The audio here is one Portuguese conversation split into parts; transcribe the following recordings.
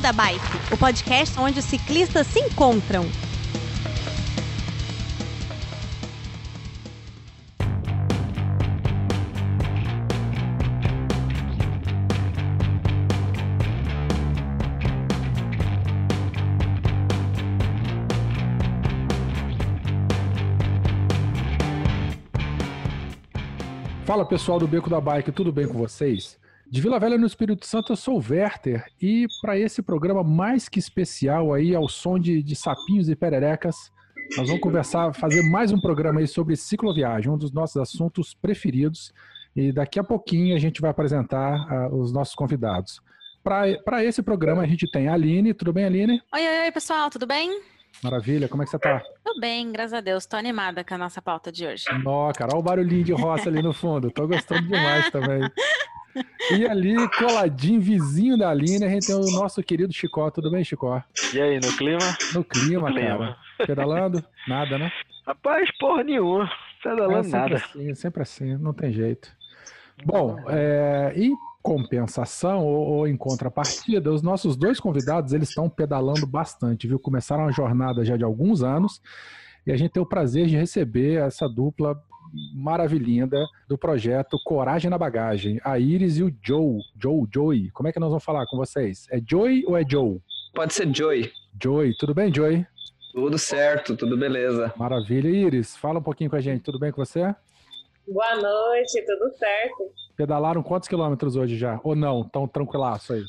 Beco da Bike, o podcast onde os ciclistas se encontram. Fala pessoal do Beco da Bike, tudo bem com vocês? De Vila Velha no Espírito Santo, eu sou o Werther e para esse programa mais que especial aí, ao som de, de sapinhos e pererecas, nós vamos conversar, fazer mais um programa aí sobre cicloviagem, um dos nossos assuntos preferidos. E daqui a pouquinho a gente vai apresentar uh, os nossos convidados. Para esse programa a gente tem a Aline, tudo bem, Aline? Oi, oi, oi, pessoal, tudo bem? Maravilha, como é que você tá? Tudo bem, graças a Deus. Tô animada com a nossa pauta de hoje. Ó, cara, olha o barulhinho de roça ali no fundo. Tô gostando demais também. E ali, coladinho, vizinho da Aline, a gente tem o nosso querido Chicó. Tudo bem, Chicó? E aí, no clima? No clima, no clima. cara. Pedalando? Nada, né? Rapaz, porra nenhuma. Pedalando é, sempre nada. Assim, sempre assim, não tem jeito. Bom, é, e compensação ou, ou, em contrapartida, os nossos dois convidados eles estão pedalando bastante, viu? Começaram a jornada já de alguns anos e a gente tem o prazer de receber essa dupla maravilhinda do projeto Coragem na Bagagem, a Iris e o Joe, Joe, Joey. Como é que nós vamos falar com vocês? É Joey ou é Joe? Pode ser Joey. Joey, tudo bem, Joey? Tudo certo, tudo beleza. Maravilha. Iris, fala um pouquinho com a gente, tudo bem com você? Boa noite, tudo certo. Pedalaram quantos quilômetros hoje já? Ou não? Tão tranquilaço aí?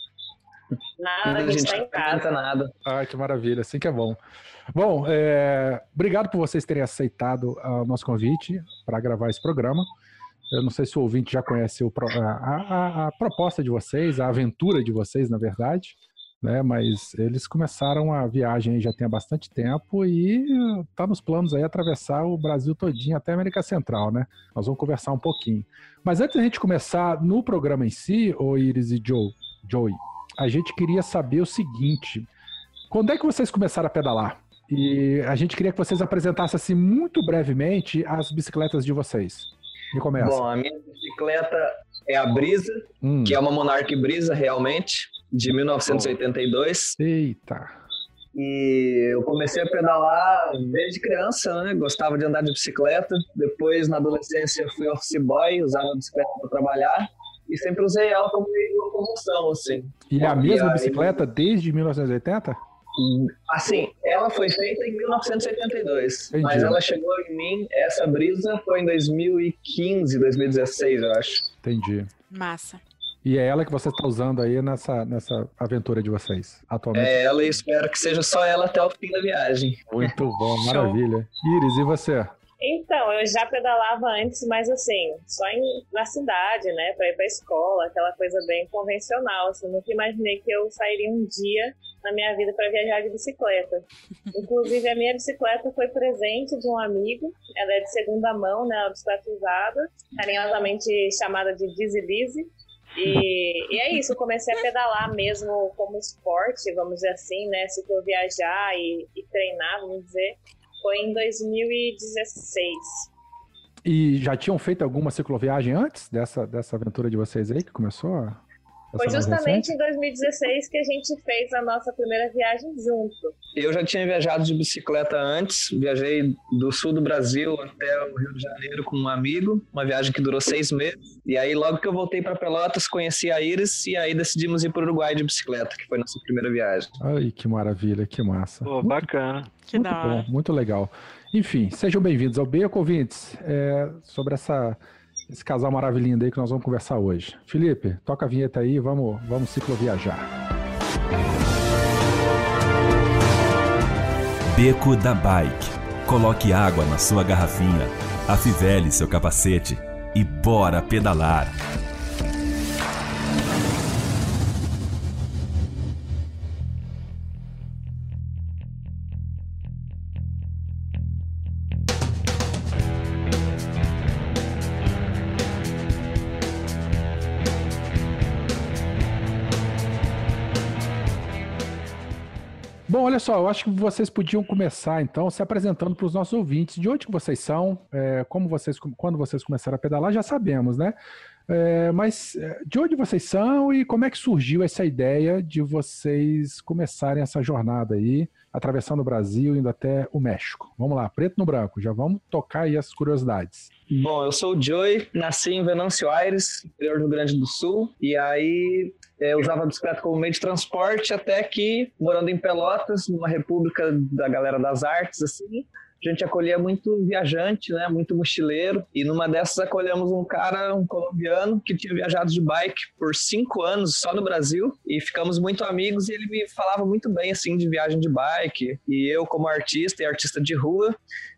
Nada, a gente tá em casa. Nada. Ah, que maravilha, assim que é bom. Bom, é... obrigado por vocês terem aceitado o nosso convite para gravar esse programa. Eu não sei se o ouvinte já conhece o... a, a, a proposta de vocês, a aventura de vocês, na verdade né? Mas eles começaram a viagem já tem bastante tempo e tá nos planos aí atravessar o Brasil todinho até a América Central, né? Nós vamos conversar um pouquinho. Mas antes da gente começar no programa em si, o Iris e Joe, Joey, a gente queria saber o seguinte: quando é que vocês começaram a pedalar? E a gente queria que vocês apresentassem assim muito brevemente as bicicletas de vocês. E começa. Bom, a minha bicicleta é a Brisa, hum. que é uma Monarch Brisa realmente de 1982. Eita! E eu comecei a pedalar desde criança, né? Gostava de andar de bicicleta. Depois, na adolescência, fui office boy, usava a bicicleta para trabalhar. E sempre usei ela como meio de locomoção, assim. E é a mesma e bicicleta desde 1980? Assim, ela foi feita em 1982, Entendi. mas ela chegou em mim, essa brisa foi em 2015, 2016, eu acho. Entendi. Massa. E é ela que você está usando aí nessa, nessa aventura de vocês, atualmente? É ela e espero que seja só ela até o fim da viagem. Muito bom, maravilha. Iris, e você? Então, eu já pedalava antes, mas assim, só em, na cidade, né, para ir para escola, aquela coisa bem convencional. Assim, nunca imaginei que eu sairia um dia na minha vida para viajar de bicicleta. Inclusive, a minha bicicleta foi presente de um amigo. Ela é de segunda mão, né, uma bicicleta usada, carinhosamente chamada de Dizzy. E, e, é isso, eu comecei a pedalar mesmo como esporte, vamos dizer assim, né? Se for viajar e, e treinar, vamos dizer, foi em 2016. E já tinham feito alguma cicloviagem antes dessa, dessa aventura de vocês aí que começou? Foi justamente em 2016 que a gente fez a nossa primeira viagem junto. Eu já tinha viajado de bicicleta antes, viajei do sul do Brasil até o Rio de Janeiro com um amigo, uma viagem que durou seis meses. E aí, logo que eu voltei para Pelotas, conheci a Iris e aí decidimos ir para o Uruguai de bicicleta, que foi nossa primeira viagem. Ai, que maravilha, que massa. Pô, bacana. Que muito bom, muito legal. Enfim, sejam bem-vindos ao Beco Ouvintes. É, sobre essa esse casal maravilhoso aí que nós vamos conversar hoje. Felipe, toca a vinheta aí, vamos, vamos cicloviajar. Beco da Bike. Coloque água na sua garrafinha, afivele seu capacete e bora pedalar. Olha só, eu acho que vocês podiam começar então se apresentando para os nossos ouvintes. De onde vocês são? É, como vocês, quando vocês começaram a pedalar, já sabemos, né? É, mas é, de onde vocês são e como é que surgiu essa ideia de vocês começarem essa jornada aí, atravessando o Brasil, indo até o México? Vamos lá, preto no branco, já vamos tocar aí as curiosidades. Bom, eu sou o Joey, nasci em Venâncio Aires, interior do Rio Grande do Sul, e aí eu usava a bicicleta como meio de transporte até que, morando em Pelotas, numa república da galera das artes, assim, a gente acolhia muito viajante, né, muito mochileiro, e numa dessas acolhemos um cara, um colombiano, que tinha viajado de bike por cinco anos só no Brasil, e ficamos muito amigos, e ele me falava muito bem, assim, de viagem de bike, e eu como artista e artista de rua,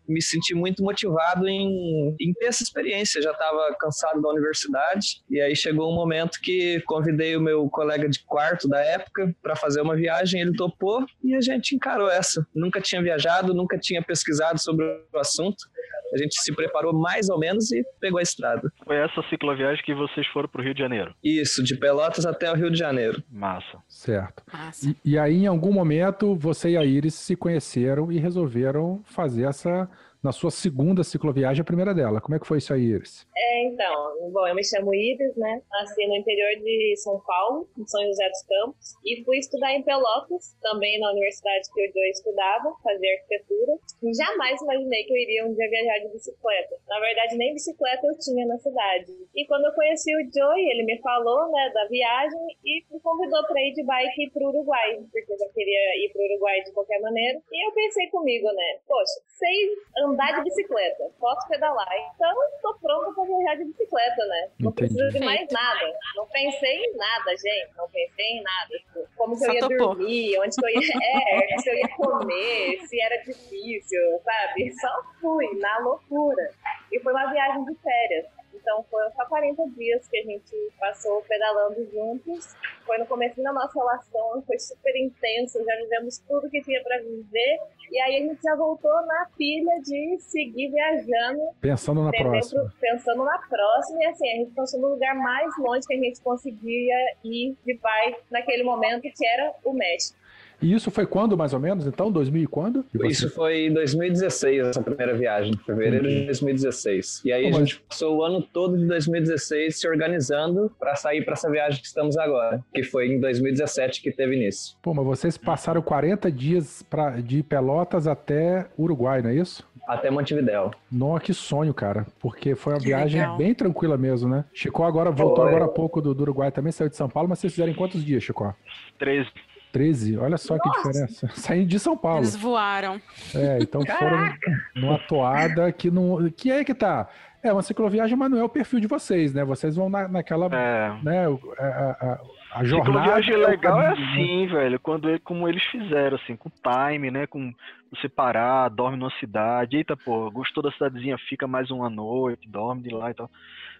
me senti muito motivado em, em ter essa experiência. Já estava cansado da universidade e aí chegou um momento que convidei o meu colega de quarto da época para fazer uma viagem. Ele topou e a gente encarou essa. Nunca tinha viajado, nunca tinha pesquisado sobre o assunto. A gente se preparou mais ou menos e pegou a estrada. Foi essa cicloviagem que vocês foram para o Rio de Janeiro? Isso, de Pelotas até o Rio de Janeiro. Massa. Certo. Massa. E, e aí, em algum momento, você e a Iris se conheceram e resolveram fazer essa na sua segunda cicloviagem, a primeira dela. Como é que foi isso aí, Iris? É, então, bom, eu me chamo Iris, né? Nasci no interior de São Paulo, em São José dos Campos, e fui estudar em Pelotas, também na universidade que eu estudava, fazer arquitetura. E jamais imaginei que eu iria um dia viajar de bicicleta. Na verdade, nem bicicleta eu tinha na cidade. E quando eu conheci o Joey, ele me falou, né, da viagem e me convidou para ir de bike para o Uruguai, porque eu já queria ir para o Uruguai de qualquer maneira. E eu pensei comigo, né, poxa, sei andar de bicicleta, posso pedalar, então tô pronta para viajar de bicicleta, né? Não Entendi. preciso de mais nada. Não pensei em nada, gente. Não pensei em nada. Tipo, como que eu ia topou. dormir, onde que eu ia. É, se eu ia comer, se era difícil, sabe? Só fui, na loucura. E foi uma viagem de férias. Então foram só 40 dias que a gente passou pedalando juntos. Foi no começo da nossa relação, foi super intenso, já vivemos tudo que tinha para viver. E aí a gente já voltou na pilha de seguir viajando Pensando na próxima. Pensando na próxima, e assim, a gente pensou no lugar mais longe que a gente conseguia ir de bike naquele momento, que era o México. E isso foi quando, mais ou menos? Então, 2000 e quando? E você- Isso foi em 2016, essa primeira viagem, fevereiro de 2016. E aí a mas- gente passou o ano todo de 2016 se organizando para sair para essa viagem que estamos agora, que foi em 2017 que teve início. Pô, mas vocês passaram 40 dias pra, de Pelotas até Uruguai, não é isso? Até Montevidéu. Nossa, que sonho, cara. Porque foi uma Que viagem legal. bem tranquila mesmo, né? Chico agora voltou Foi. agora há pouco do, do Uruguai também, saiu de São Paulo, mas vocês fizeram em quantos dias, Chico? 13. 13, olha só que diferença. Saindo de São Paulo. Eles voaram. É, então foram numa toada que não. Que é que tá. É uma cicloviagem, mas não é o perfil de vocês, né? Vocês vão na, naquela. É. Né, a, a, a jornada. Cicloviagem o legal é caminho, né? assim, velho, quando ele- como eles fizeram, assim, com time, né? Com você parar, dorme numa cidade, eita, pô, gostou da cidadezinha, fica mais uma noite, dorme de lá e tal.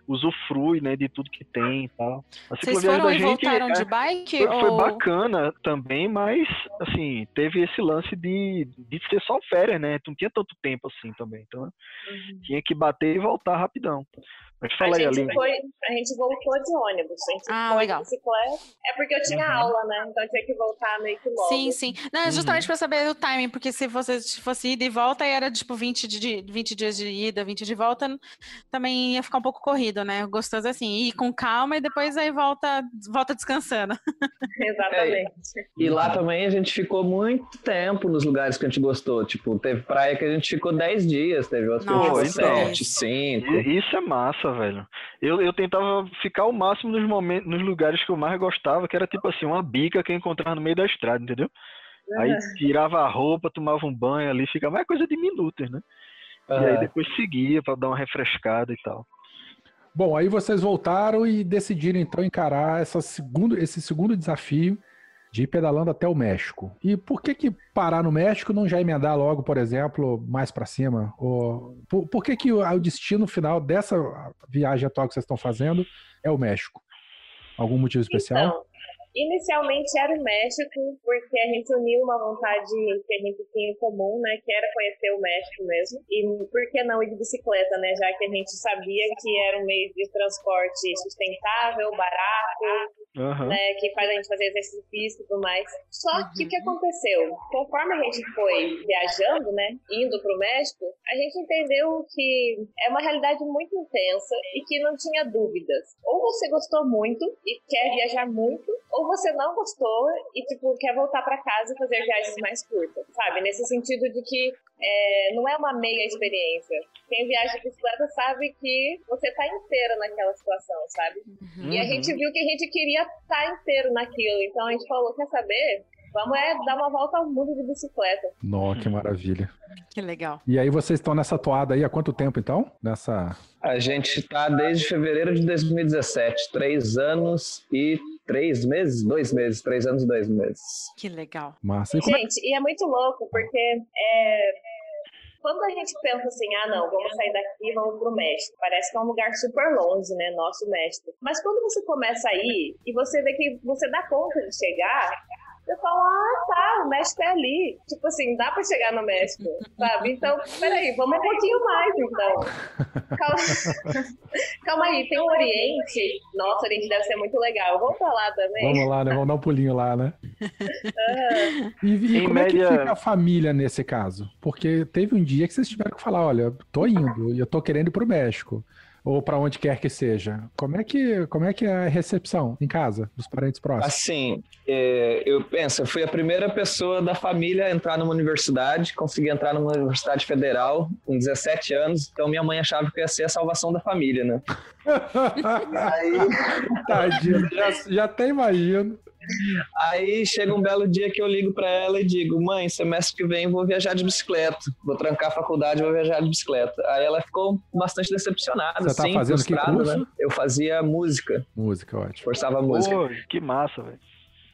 Usufrui, né, de tudo que tem e tal. A Vocês foram da e gente voltaram é- de bike? foi, foi ou... bacana também, mas, assim, teve esse lance de, de ser só férias, né? Tu não tinha tanto tempo assim também, então tinha que bater e voltar rapidão. Mas A fala aí, gente, Aline. foi, a gente voltou de ônibus. A gente Ah, foi legal. de bicicleta. É porque eu tinha Uhum. aula, né? Então eu tinha que voltar meio que logo. Sim, sim. Não, é Uhum. justamente para saber o timing, porque se você fosse ida e volta, aí era tipo 20, de, 20 dias de ida, 20 de volta, também ia ficar um pouco corrido, né? Gostoso assim, ir com calma e depois aí volta, volta descansando. Exatamente. E lá também a gente ficou muito tempo nos lugares que a gente gostou. Tipo, teve praia que a gente ficou 10 dias, teve outras que a gente ficou Nossa, então. 7, 5. I- Isso é massa, velho. Eu, eu tentava ficar o máximo nos momentos, nos lugares que eu mais gostava, que era tipo assim, uma bica que eu encontrava no meio da estrada, entendeu? Aí tirava a roupa, tomava um banho ali, ficava mais coisa de minutos, né? E aí depois seguia pra dar uma refrescada e tal. Bom, aí vocês voltaram e decidiram então encarar essa segundo, esse segundo desafio de ir pedalando até o México. E por que que parar no México não já emendar logo, por exemplo, mais para cima? Ou, por, por que que o, o destino final dessa viagem atual que vocês estão fazendo é o México? Algum motivo especial? Então, inicialmente era o México, porque a gente uniu uma vontade que a gente tinha em comum, né? Que era conhecer o México mesmo. E por que não ir de bicicleta, né? Já que a gente sabia que era um meio de transporte sustentável, barato Aham. né, que faz a gente fazer exercício físico e tudo mais. Só que o que aconteceu? Conforme a gente foi viajando, né, indo pro México, a gente entendeu que é uma realidade muito intensa e que não tinha dúvidas. Ou você gostou muito e quer viajar muito, ou você não gostou e, tipo, quer voltar para casa e fazer viagens mais curtas, sabe? Nesse sentido de que é, não é uma meia experiência. Quem viaja de bicicleta sabe que você tá inteira naquela situação, sabe? E a Uhum. gente viu que a gente queria estar inteiro naquilo. Então a gente falou, quer saber? Vamos é dar uma volta ao mundo de bicicleta. Nó, que maravilha. Que legal. E aí vocês estão nessa toada aí há quanto tempo então? Nessa. A gente tá desde fevereiro de 2017, três anos e três meses? Dois meses, três anos e dois meses. Que legal. Massa. E é Gente, e é muito louco, porque é, quando a gente pensa assim, ah não, vamos sair daqui e vamos pro México. Parece que é um lugar super longe, né? Nosso México. Mas quando você começa a ir e você vê que você dá conta de chegar, você fala, ah, tá, o México é ali. Tipo assim, dá pra chegar no México, sabe? Então, peraí, vamos um pouquinho mais, então. Calma, Calma aí, tem o Oriente. Nossa, o Oriente deve ser muito legal. Vamos pra lá também. Vamos lá, né? Vamos dar um pulinho lá, né? Aham. E, e como é média- que fica a família nesse caso? Porque teve um dia que vocês tiveram que falar, olha, tô indo e eu tô querendo ir pro México. Ou pra onde quer que seja. Como é que, como é, que é a recepção em casa, dos parentes próximos? Assim, é, eu penso, eu fui a primeira pessoa da família a entrar numa universidade, consegui entrar numa universidade federal com 17 anos, então minha mãe achava que eu ia ser a salvação da família, né? Aí, Tadinho, já, já até imagino. Aí chega um belo dia que eu ligo pra ela e digo, mãe, semestre que vem vou viajar de bicicleta, vou trancar a faculdade e vou viajar de bicicleta. Aí ela ficou bastante decepcionada, Você tá assim, fazendo que frustrada, curso? né? Eu fazia música, Música, ótimo. forçava música. Pô, que massa, velho.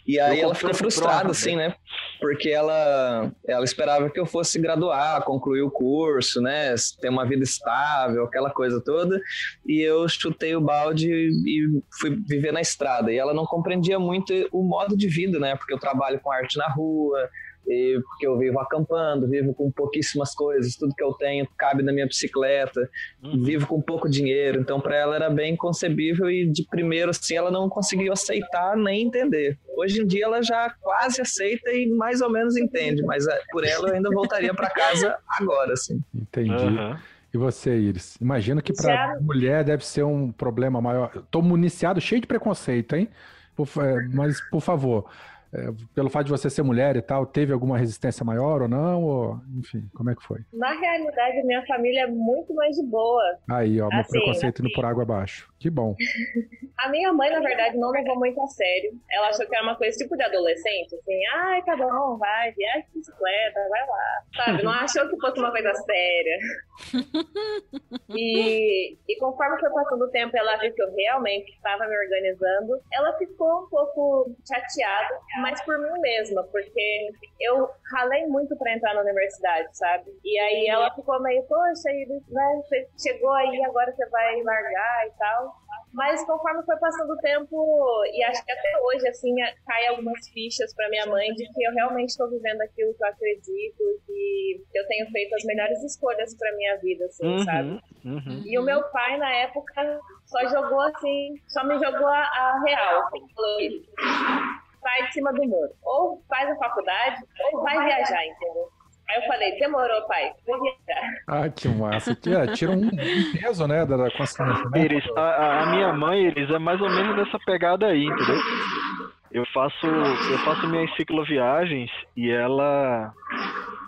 E aí Eu ela ficou frustrada, prova, assim, né? Porque ela, ela esperava que eu fosse graduar, concluir o curso, né? Ter uma vida estável, aquela coisa toda. E eu chutei o balde e fui viver na estrada. E ela não compreendia muito o modo de vida, né? Porque eu trabalho com arte na rua, e porque eu vivo acampando, vivo com pouquíssimas coisas, tudo que eu tenho cabe na minha bicicleta, Uhum. vivo com pouco dinheiro. Então, para ela era bem concebível e de primeiro, assim, ela não conseguiu aceitar nem entender. Hoje em dia, ela já quase aceita e mais ou menos entende, mas eh, por ela eu ainda voltaria para casa agora, assim. Entendi. Aham. E você, Iris? Imagino que para Já- mulher deve ser um problema maior. Tô municiado cheio de preconceito, hein? Por é, mas, por favor, é, pelo fato de você ser mulher e tal, teve alguma resistência maior ou não? Ou, enfim, como é que foi? Na realidade, minha família é muito mais de boa. Aí, ó, meu Assim, preconceito indo por água abaixo. Que bom. A minha mãe, na verdade, não levou muito a sério. Ela achou que era uma coisa tipo de adolescente, assim, ai, tá bom, vai, viaja de bicicleta, vai lá. Sabe? Não achou que fosse uma coisa séria. E, e conforme foi passando o tempo, ela viu que eu realmente estava me organizando. Ela ficou um pouco chateada, mas por mim mesma, porque eu ralei muito para entrar na universidade, sabe? E aí ela ficou meio, poxa, Iris, né, você chegou aí, agora você vai largar e tal. Mas conforme foi passando o tempo, e acho que até hoje, assim, cai algumas fichas para minha mãe de que eu realmente estou vivendo aquilo que eu acredito, que eu tenho feito as melhores escolhas para minha vida, assim, sabe? Uhum. Uhum. E o meu pai, na época, só jogou assim, só me jogou a, a real. Assim, falou isso. Sai de cima do muro. Ou faz a faculdade, ou vai viajar, entendeu? Aí eu falei, demorou, pai. Ah, que massa. Tira, tira um peso, né, da, da consciência, né? Iris, a, a- a minha mãe, Iris, é mais ou menos nessa pegada aí, entendeu? Eu faço, eu faço minhas cicloviagens e ela,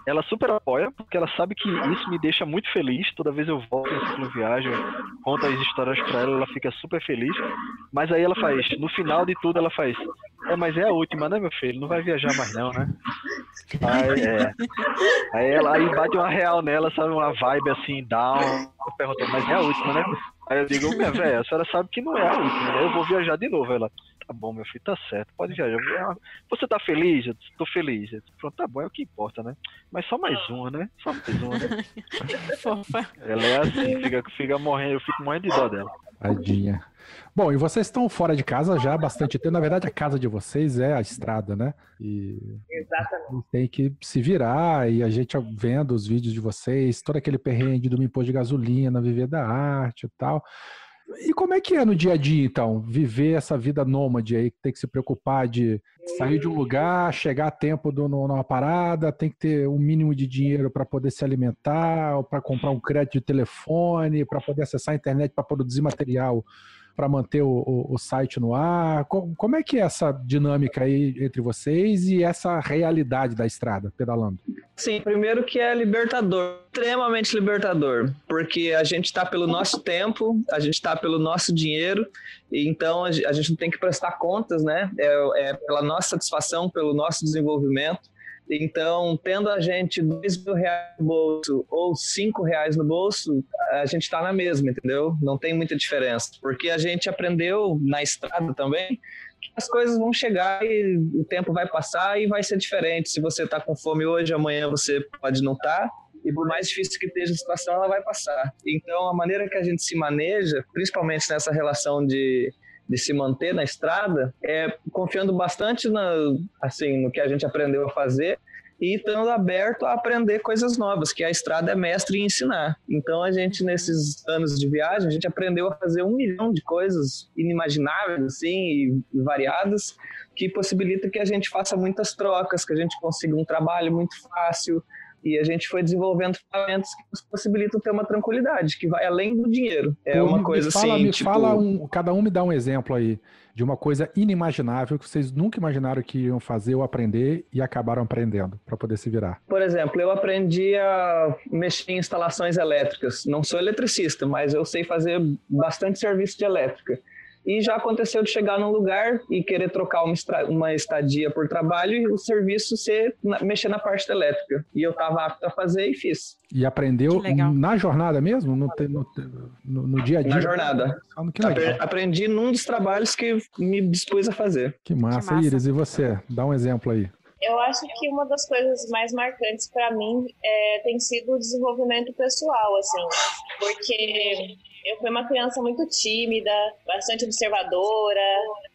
ela super apoia, porque ela sabe que isso me deixa muito feliz. Toda vez eu volto em cicloviagem, conto as histórias pra ela, ela fica super feliz. Mas aí ela faz, no final de tudo, ela faz, é, mas é a última, né, meu filho? Não vai viajar mais não, né? Aí, é. Aí ela aí bate uma real nela, sabe? Uma vibe assim, down. Eu pergunto, mas é a última, né? Aí eu digo, minha velha, a senhora sabe que não é a última, né? Eu vou viajar de novo. Ela, tá bom, meu filho, tá certo, pode viajar. Eu, Você tá feliz? Eu disse, tô feliz. Eu disse, Pronto, tá bom, é o que importa, né? Mas só mais uma, né? Só mais uma, né? Fofa. Ela é assim, fica, fica morrendo, eu fico morrendo de dó dela. Tadinha. Bom, e vocês estão fora de casa já há bastante tempo. Na verdade, a casa de vocês é a estrada, né? E Exatamente. tem que se virar e a gente vendo os vídeos de vocês, todo aquele perrengue do imposto de gasolina, viver da arte e tal. E como é que é no dia a dia, então, viver essa vida nômade aí, que tem que se preocupar de sair de um lugar, chegar a tempo do, numa parada, tem que ter um mínimo de dinheiro para poder se alimentar, para comprar um crédito de telefone, para poder acessar a internet, para produzir material para manter o, o, o, site no ar? Como, é que é essa dinâmica aí entre vocês e essa realidade da estrada, pedalando? Sim, primeiro que é libertador, extremamente libertador, porque a gente está pelo nosso tempo, a gente está pelo nosso dinheiro, então a gente não tem que prestar contas, né? É, é pela nossa satisfação, pelo nosso desenvolvimento. Então, tendo a gente dois mil reais no bolso ou cinco reais no bolso, a gente está na mesma, entendeu? Não tem muita diferença, porque a gente aprendeu na estrada também que as coisas vão chegar e o tempo vai passar e vai ser diferente. Se você está com fome hoje, amanhã você pode não estar. Tá, e por mais difícil que esteja a situação, ela vai passar. Então, a maneira que a gente se maneja, principalmente nessa relação de de se manter na estrada é confiando bastante na, assim, no que a gente aprendeu a fazer e estando aberto a aprender coisas novas, que a estrada é mestre em ensinar. Então a gente nesses anos de viagem, a gente aprendeu a fazer um milhão de coisas inimagináveis assim e variadas que possibilita que a gente faça muitas trocas, que a gente consiga um trabalho muito fácil, e a gente foi desenvolvendo ferramentas que nos possibilitam ter uma tranquilidade, que vai além do dinheiro. É Pô, uma coisa fala, assim. Me tipo... fala um, cada um me dá um exemplo aí de uma coisa inimaginável que vocês nunca imaginaram que iam fazer ou aprender e acabaram aprendendo para poder se virar. Por exemplo, eu aprendi a mexer em instalações elétricas. Não sou eletricista, mas eu sei fazer bastante serviço de elétrica. E já aconteceu de chegar num lugar e querer trocar uma, uma estadia por trabalho e o serviço ser mexer na parte elétrica. E eu estava apto a fazer e fiz. E aprendeu na jornada mesmo? No, no, no, no, dia a dia? Na jornada. Aprendi num dos trabalhos que me dispus a fazer. Que massa, que massa. Iris. E você? Dá um exemplo aí. Eu acho que uma das coisas mais marcantes para mim é, tem sido o desenvolvimento pessoal, assim, porque eu fui uma criança muito tímida, bastante observadora,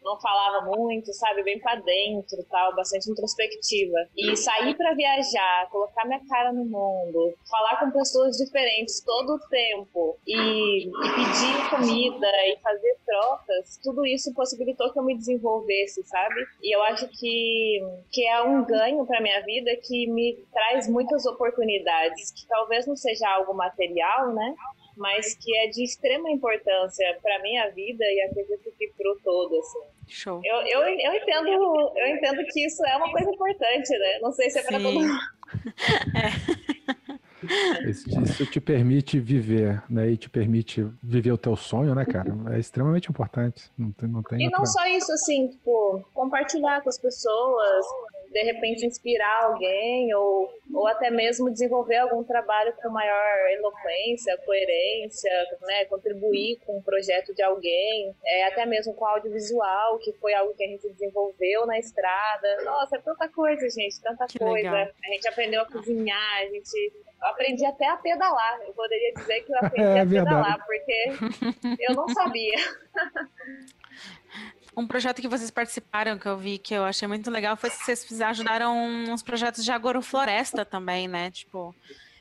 não falava muito, sabe, bem para dentro, tal, bastante introspectiva. E sair para viajar, colocar minha cara no mundo, falar com pessoas diferentes todo o tempo e, e pedir comida e fazer trocas, tudo isso possibilitou que eu me desenvolvesse, sabe? E eu acho que que é um ganho para minha vida que me traz muitas oportunidades, que talvez não seja algo material, né? Mas que é de extrema importância para minha vida e acredito que para o todo, assim. Show. Eu, eu, eu, entendo, eu entendo que isso é uma coisa importante, né? Não sei se é para todo mundo. É. Isso, isso, te permite viver, né? E te permite viver o teu sonho, né, cara? É extremamente importante. Não tem, não tem e outra... não só isso, assim, tipo, compartilhar com as pessoas, de repente inspirar alguém ou, ou até mesmo desenvolver algum trabalho com maior eloquência, coerência, né, contribuir com o um projeto de alguém, é, até mesmo com audiovisual, que foi algo que a gente desenvolveu na estrada. Nossa, é tanta coisa, gente, tanta que coisa. Legal. A gente aprendeu a cozinhar, a gente eu aprendi até a pedalar. Eu poderia dizer que eu aprendi é, a pedalar, porque eu não sabia. Um projeto que vocês participaram, que eu vi, que eu achei muito legal, foi que vocês ajudaram uns projetos de agrofloresta também, né? Tipo,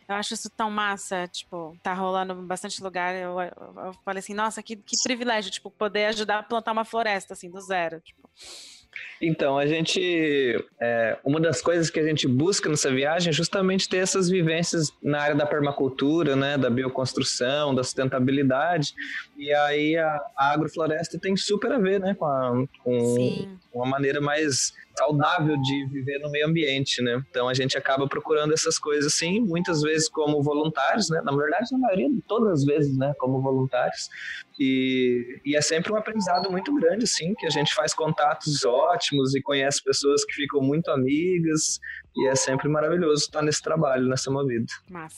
eu acho isso tão massa, tipo, tá rolando em bastante lugar. Eu, eu, eu falei assim, nossa, que, que privilégio, tipo, poder ajudar a plantar uma floresta, assim, do zero, tipo. Então, a gente. É, uma das coisas que a gente busca nessa viagem é justamente ter essas vivências na área da permacultura, né, da bioconstrução, da sustentabilidade. E aí a, a agrofloresta tem super a ver né, com, a, com uma maneira mais saudável de viver no meio ambiente, né? Então a gente acaba procurando essas coisas assim, muitas vezes como voluntários, né? Na verdade, na maioria, todas as vezes, né? Como voluntários. E, e é sempre um aprendizado muito grande, assim, que a gente faz contatos ótimos e conhece pessoas que ficam muito amigas. E é sempre maravilhoso estar nesse trabalho, nessa movida.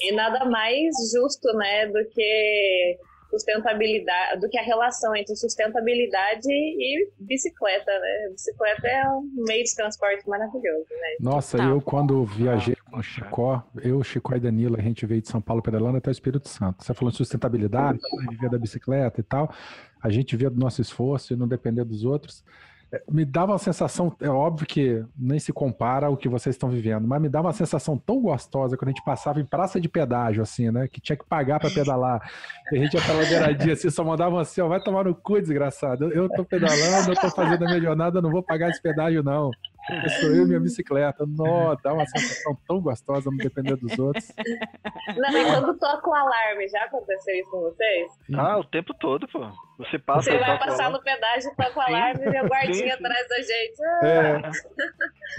E nada mais justo, né, do que sustentabilidade, do que a relação entre sustentabilidade e bicicleta, né? Bicicleta é um meio de transporte maravilhoso, né? Nossa, tá. eu quando viajei com o Chicó, eu, Chicó e Danila, a gente veio de São Paulo pedalando até o Espírito Santo. Você falou de sustentabilidade, viver da bicicleta e tal. A gente vê do nosso esforço e não depender dos outros. Me dava uma sensação, é óbvio que nem se compara ao que vocês estão vivendo, mas me dava uma sensação tão gostosa quando a gente passava em praça de pedágio, assim, né? Que tinha que pagar para pedalar. E a gente ia pela beiradinha assim, só mandavam assim, ó, vai tomar no cu, desgraçado. Eu, eu tô pedalando, eu tô fazendo a minha jornada, eu não vou pagar esse pedágio, não. Eu sou eu e minha bicicleta. Nó, dá uma sensação tão gostosa não depender dos outros. Não, e quando toca o alarme, já aconteceu isso com vocês? Ah, o tempo todo, pô. Você passa. Você vai passar no pedágio, toca o alarme e o guardinha Sim, sim. atrás da gente. Ah,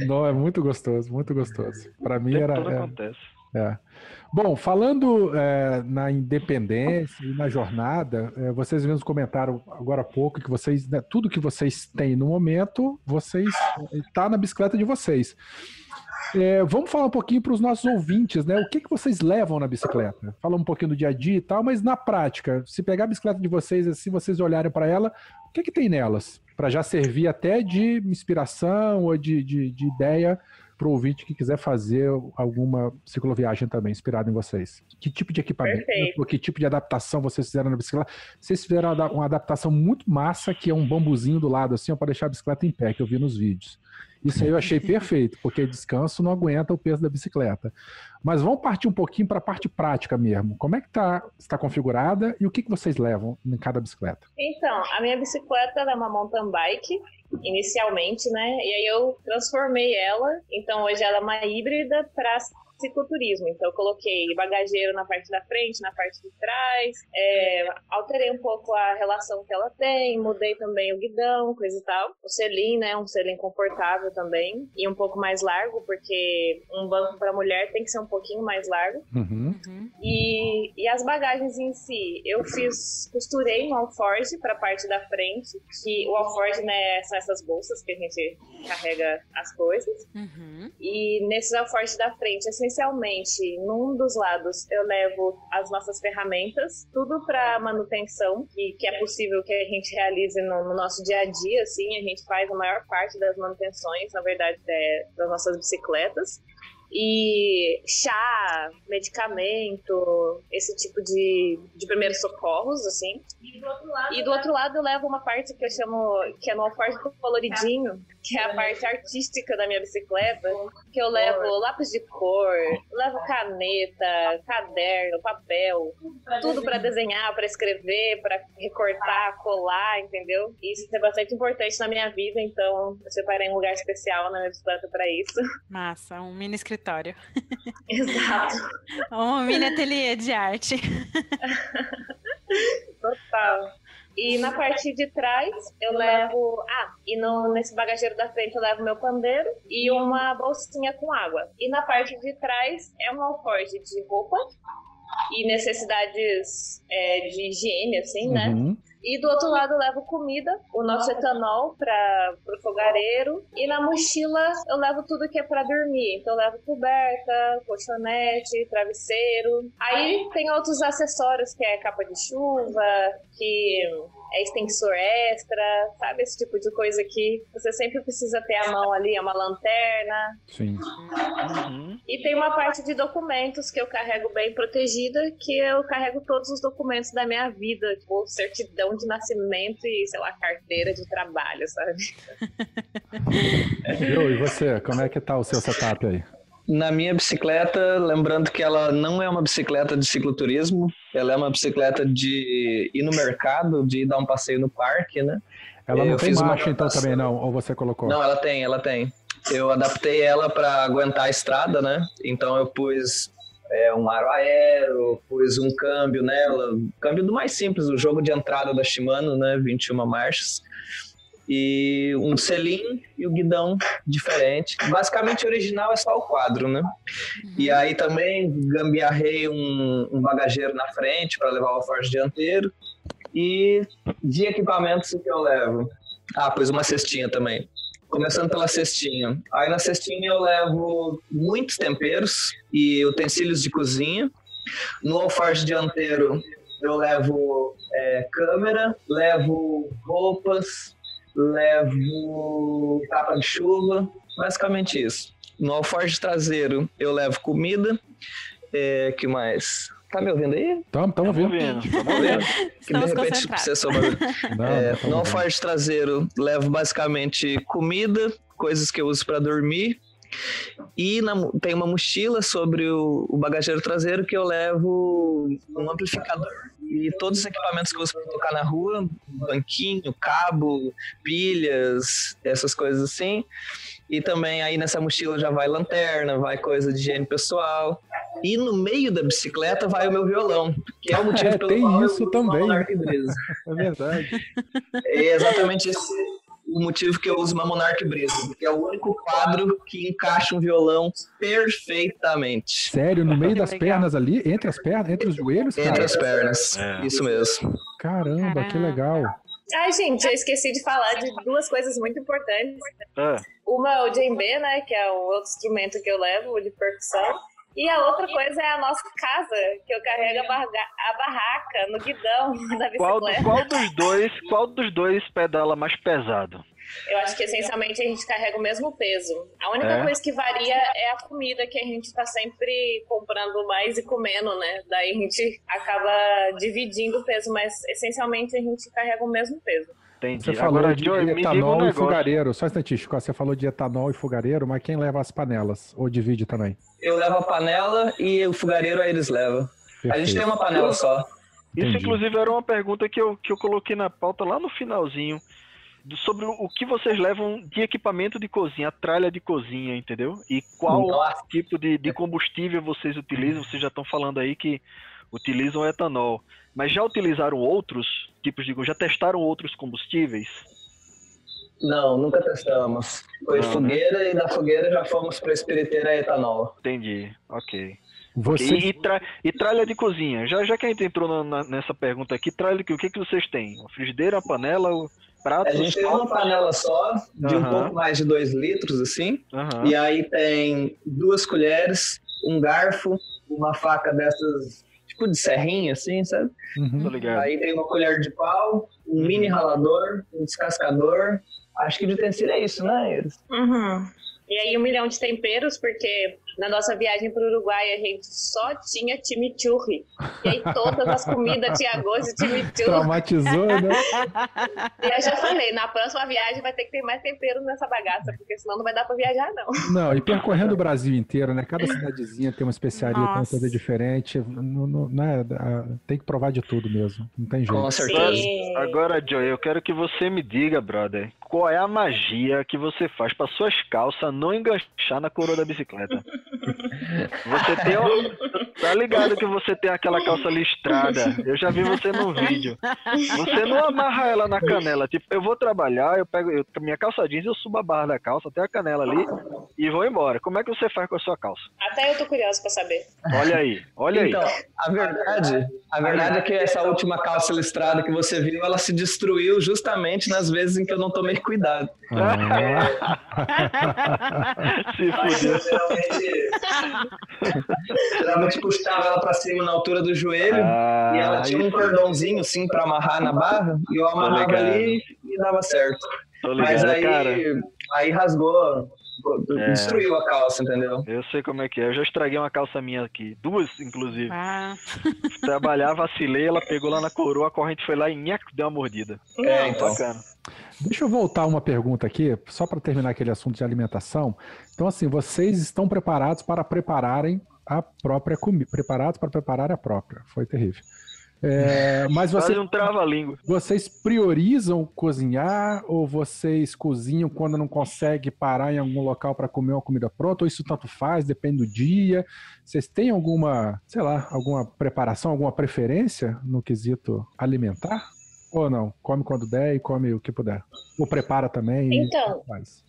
É. Não, é muito gostoso, muito gostoso. Para O mim tempo era. todo é, acontece. É. Bom, falando é, na independência e na jornada, é, vocês mesmos comentaram agora há pouco que vocês, né, tudo que vocês têm no momento, vocês está na bicicleta de vocês. É, vamos falar um pouquinho para os nossos ouvintes, né? O que, que vocês levam na bicicleta? Fala um pouquinho do dia a dia e tal, mas na prática, se pegar a bicicleta de vocês, se vocês olharem para ela, o que, que tem nelas? Para já servir até de inspiração ou de, de, de ideia para o ouvinte que quiser fazer alguma cicloviagem também inspirada em vocês. Que tipo de equipamento, Perfeito. que tipo de adaptação vocês fizeram na bicicleta? Vocês fizeram uma adaptação muito massa, que é um bambuzinho do lado, assim, para deixar a bicicleta em pé, que eu vi nos vídeos. Isso aí eu achei perfeito, porque descanso não aguenta o peso da bicicleta. Mas vamos partir um pouquinho para a parte prática mesmo. Como é que tá, está configurada e o que, que vocês levam em cada bicicleta? Então, a minha bicicleta é uma mountain bike, inicialmente, né? E aí eu transformei ela. Então hoje ela é uma híbrida para cicloturismo. Então eu coloquei bagageiro na parte da frente, na parte de trás, é, alterei um pouco a relação que ela tem, mudei também o guidão, coisa e tal. O selim, né? Um selim confortável também e um pouco mais largo, porque um banco para mulher tem que ser um pouquinho mais largo. Uhum. E, e as bagagens em si, eu fiz, costurei um alforge para a parte da frente, que o alforge né, são essas bolsas que a gente carrega as coisas. Uhum. E nesses alforjes da frente, essencialmente, num dos lados eu levo as nossas ferramentas, tudo para manutenção, que, que é possível que a gente realize no, no nosso dia a dia, assim, a gente faz a maior parte das manutenções, na verdade, é, das nossas bicicletas. E chá, medicamento, esse tipo de, de primeiros socorros, assim. E do outro lado eu levo uma parte que eu chamo, que é no alforje coloridinho, que é a parte artística da minha bicicleta, que eu levo lápis de cor, levo caneta, caderno, papel, tudo para desenhar, para escrever, para recortar, colar, entendeu? Isso é bastante importante na minha vida, então eu separei um lugar especial na minha bicicleta para isso. Massa, um mini escritório. Exato. Um mini ateliê de arte. Total. E na parte de trás eu levo. Ah, e no, nesse bagageiro da frente eu levo meu pandeiro e uma bolsinha com água. E na parte de trás é um alforje de roupa e necessidades é, de higiene, assim, né? Uhum. E do outro lado eu levo comida, o nosso etanol para o fogareiro. E na mochila eu levo tudo que é para dormir. Então eu levo coberta, colchonete, travesseiro. Aí tem outros acessórios que é capa de chuva, que é extensor extra, sabe? Esse tipo de coisa que você sempre precisa ter a mão ali, é uma lanterna. Sim. Uhum. E tem uma parte de documentos que eu carrego bem protegida, que eu carrego todos os documentos da minha vida, tipo certidão de nascimento e, sei lá, carteira de trabalho, sabe? E você, como é que tá o seu setup aí? Na minha bicicleta, lembrando que ela não é uma bicicleta de cicloturismo, ela é uma bicicleta de ir no mercado, de ir dar um passeio no parque, né? Ela não Eu tem marcha então também não? Ou você colocou? Não, ela tem, ela tem. Eu adaptei ela para aguentar a estrada, né? Então eu pus é, um aro aero, pus um câmbio nela, câmbio do mais simples, o jogo de entrada da Shimano, né? 21 marchas. E um selim e o guidão diferente. Basicamente, original é só o quadro, né? E aí também gambiarrei um, um bagageiro na frente para levar o alforje dianteiro. E de equipamentos o que eu levo? Ah, pus uma cestinha também. Começando pela cestinha. Aí na cestinha eu levo muitos temperos e utensílios de cozinha. No alforje dianteiro eu levo é, câmera, levo roupas, levo capa de chuva, basicamente isso. No alforje traseiro eu levo comida, é, que mais? Tá me ouvindo aí? Estamos, estamos Tamo vendo. vendo, tamo vendo. Que de repente você soube. Não, É, não tamo no vendo. alforje traseiro levo basicamente comida, coisas que eu uso para dormir. E na tem uma mochila sobre o, o bagageiro traseiro que eu levo um amplificador e todos os equipamentos que eu para tocar na rua, banquinho, cabo, pilhas, essas coisas assim. E também aí nessa mochila já vai lanterna, vai coisa de higiene pessoal. E no meio da bicicleta vai o meu violão, que é o motivo É, pelo tem qual eu isso uma também. É verdade. É exatamente esse o motivo que eu uso uma Monarch Brisa, porque é o único quadro que encaixa um violão perfeitamente Sério, no meio Que das pernas ali, entre as pernas, entre os joelhos, entre cara. as pernas. É. Isso mesmo. Caramba, que legal. Ai, gente, eu esqueci de falar de duas coisas muito importantes. É. Uma é o djembe, né, que é o outro instrumento que eu levo, o de percussão. E a outra coisa é a nossa casa, que eu carrego a, barga- a barraca no guidão da Qual, bicicleta. qual dos dois, qual dos dois pedala mais pesado? Eu acho que essencialmente a gente carrega o mesmo peso. A única É? coisa que varia é a comida que a gente tá sempre comprando mais e comendo, né? Daí a gente acaba dividindo o peso, mas essencialmente a gente carrega o mesmo peso. Entendi. Você falou Agora, de Joey, diga um etanol e fogareiro. Só um Chico. Você falou de etanol e fogareiro, mas quem leva as panelas? Ou divide também? Eu levo a panela e o fogareiro aí eles levam. A gente tem Perfeito. uma panela só. Isso, Entendi. inclusive, era uma pergunta que eu, que eu coloquei na pauta lá no finalzinho. Sobre o o que vocês levam de equipamento de cozinha, a tralha de cozinha, entendeu? E qual Nossa. tipo de, de combustível vocês utilizam? Vocês já estão falando aí que utilizam etanol. Mas já utilizaram outros tipos de. Já testaram outros combustíveis? Não, nunca testamos. Foi Não, né? fogueira e da fogueira já fomos para espiriteira etanol. Entendi, ok. Você, E, e, tra- e tralha de cozinha? Já, já que a gente entrou na- na- nessa pergunta aqui, tralha de o que, que vocês têm? Uma frigideira, uma panela, o prato? A gente tem uma panela só, de um Aham. pouco mais de dois litros, assim. Aham. E aí tem duas colheres, um garfo, uma faca dessas, tipo de serrinha, assim, sabe? Uhum. Tô ligado. Aí tem uma colher de pau, um mini ralador, um descascador. Acho que de utensílio é isso, né, Iris? E aí um milhão de temperos, porque na nossa viagem para o Uruguai a gente só tinha chimichurri. E aí todas as comidas tinham gosto de chimichurri. Traumatizou, né? E eu já falei, na próxima viagem vai ter que ter mais tempero nessa bagaça, porque senão não vai dar para viajar não. Não, e percorrendo o Brasil inteiro, né? Cada cidadezinha tem uma especiaria, tem uma Nossa. coisa diferente. Não, não- né? Tem que provar de tudo mesmo. Não tem jeito. Com certeza. Sim. Agora, Joey, eu quero que você me diga, brother, qual é a magia que você faz para suas calças não enganchar na coroa da bicicleta? Você tem. Tá ligado que você tem aquela calça listrada? Eu já vi você no vídeo. Você não amarra ela na canela. Tipo, eu vou trabalhar, eu pego eu, minha calça jeans, eu subo a barra da calça até a canela ali e vou embora. Como é que você faz com a sua calça? Até eu tô curiosa para saber. Olha aí, olha aí. Então, a verdade, a verdade é que essa última calça listrada que você viu, ela se destruiu justamente nas vezes em que eu não tomei cuidado. Ah, Se fudeu. eu geralmente, geralmente puxava ela pra cima na altura do joelho Ah, e ela tinha um cordãozinho assim pra amarrar na barra e eu amarrava ligado. ali e dava certo. Tô Mas ligado, aí, cara. aí rasgou, É. destruiu a calça, entendeu? Eu sei como é que é. Eu já estraguei uma calça minha aqui. Duas, inclusive. Ah, Trabalhar, vacilei, ela pegou lá na coroa, a corrente foi lá e nhac, deu uma mordida. É, então. Bacana. Deixa eu voltar uma pergunta aqui, só para terminar aquele assunto de alimentação. Então, assim, vocês estão preparados para prepararem a própria comida. Preparados para preparar a própria. Foi terrível. É, mas você, um trava-língua. vocês priorizam cozinhar ou vocês cozinham quando não consegue parar em algum local para comer uma comida pronta? Ou isso tanto faz, depende do dia? Vocês têm alguma, sei lá, alguma preparação, alguma preferência no quesito alimentar? Ou não? Come quando der e come o que puder. Ou prepara também e Então, faz.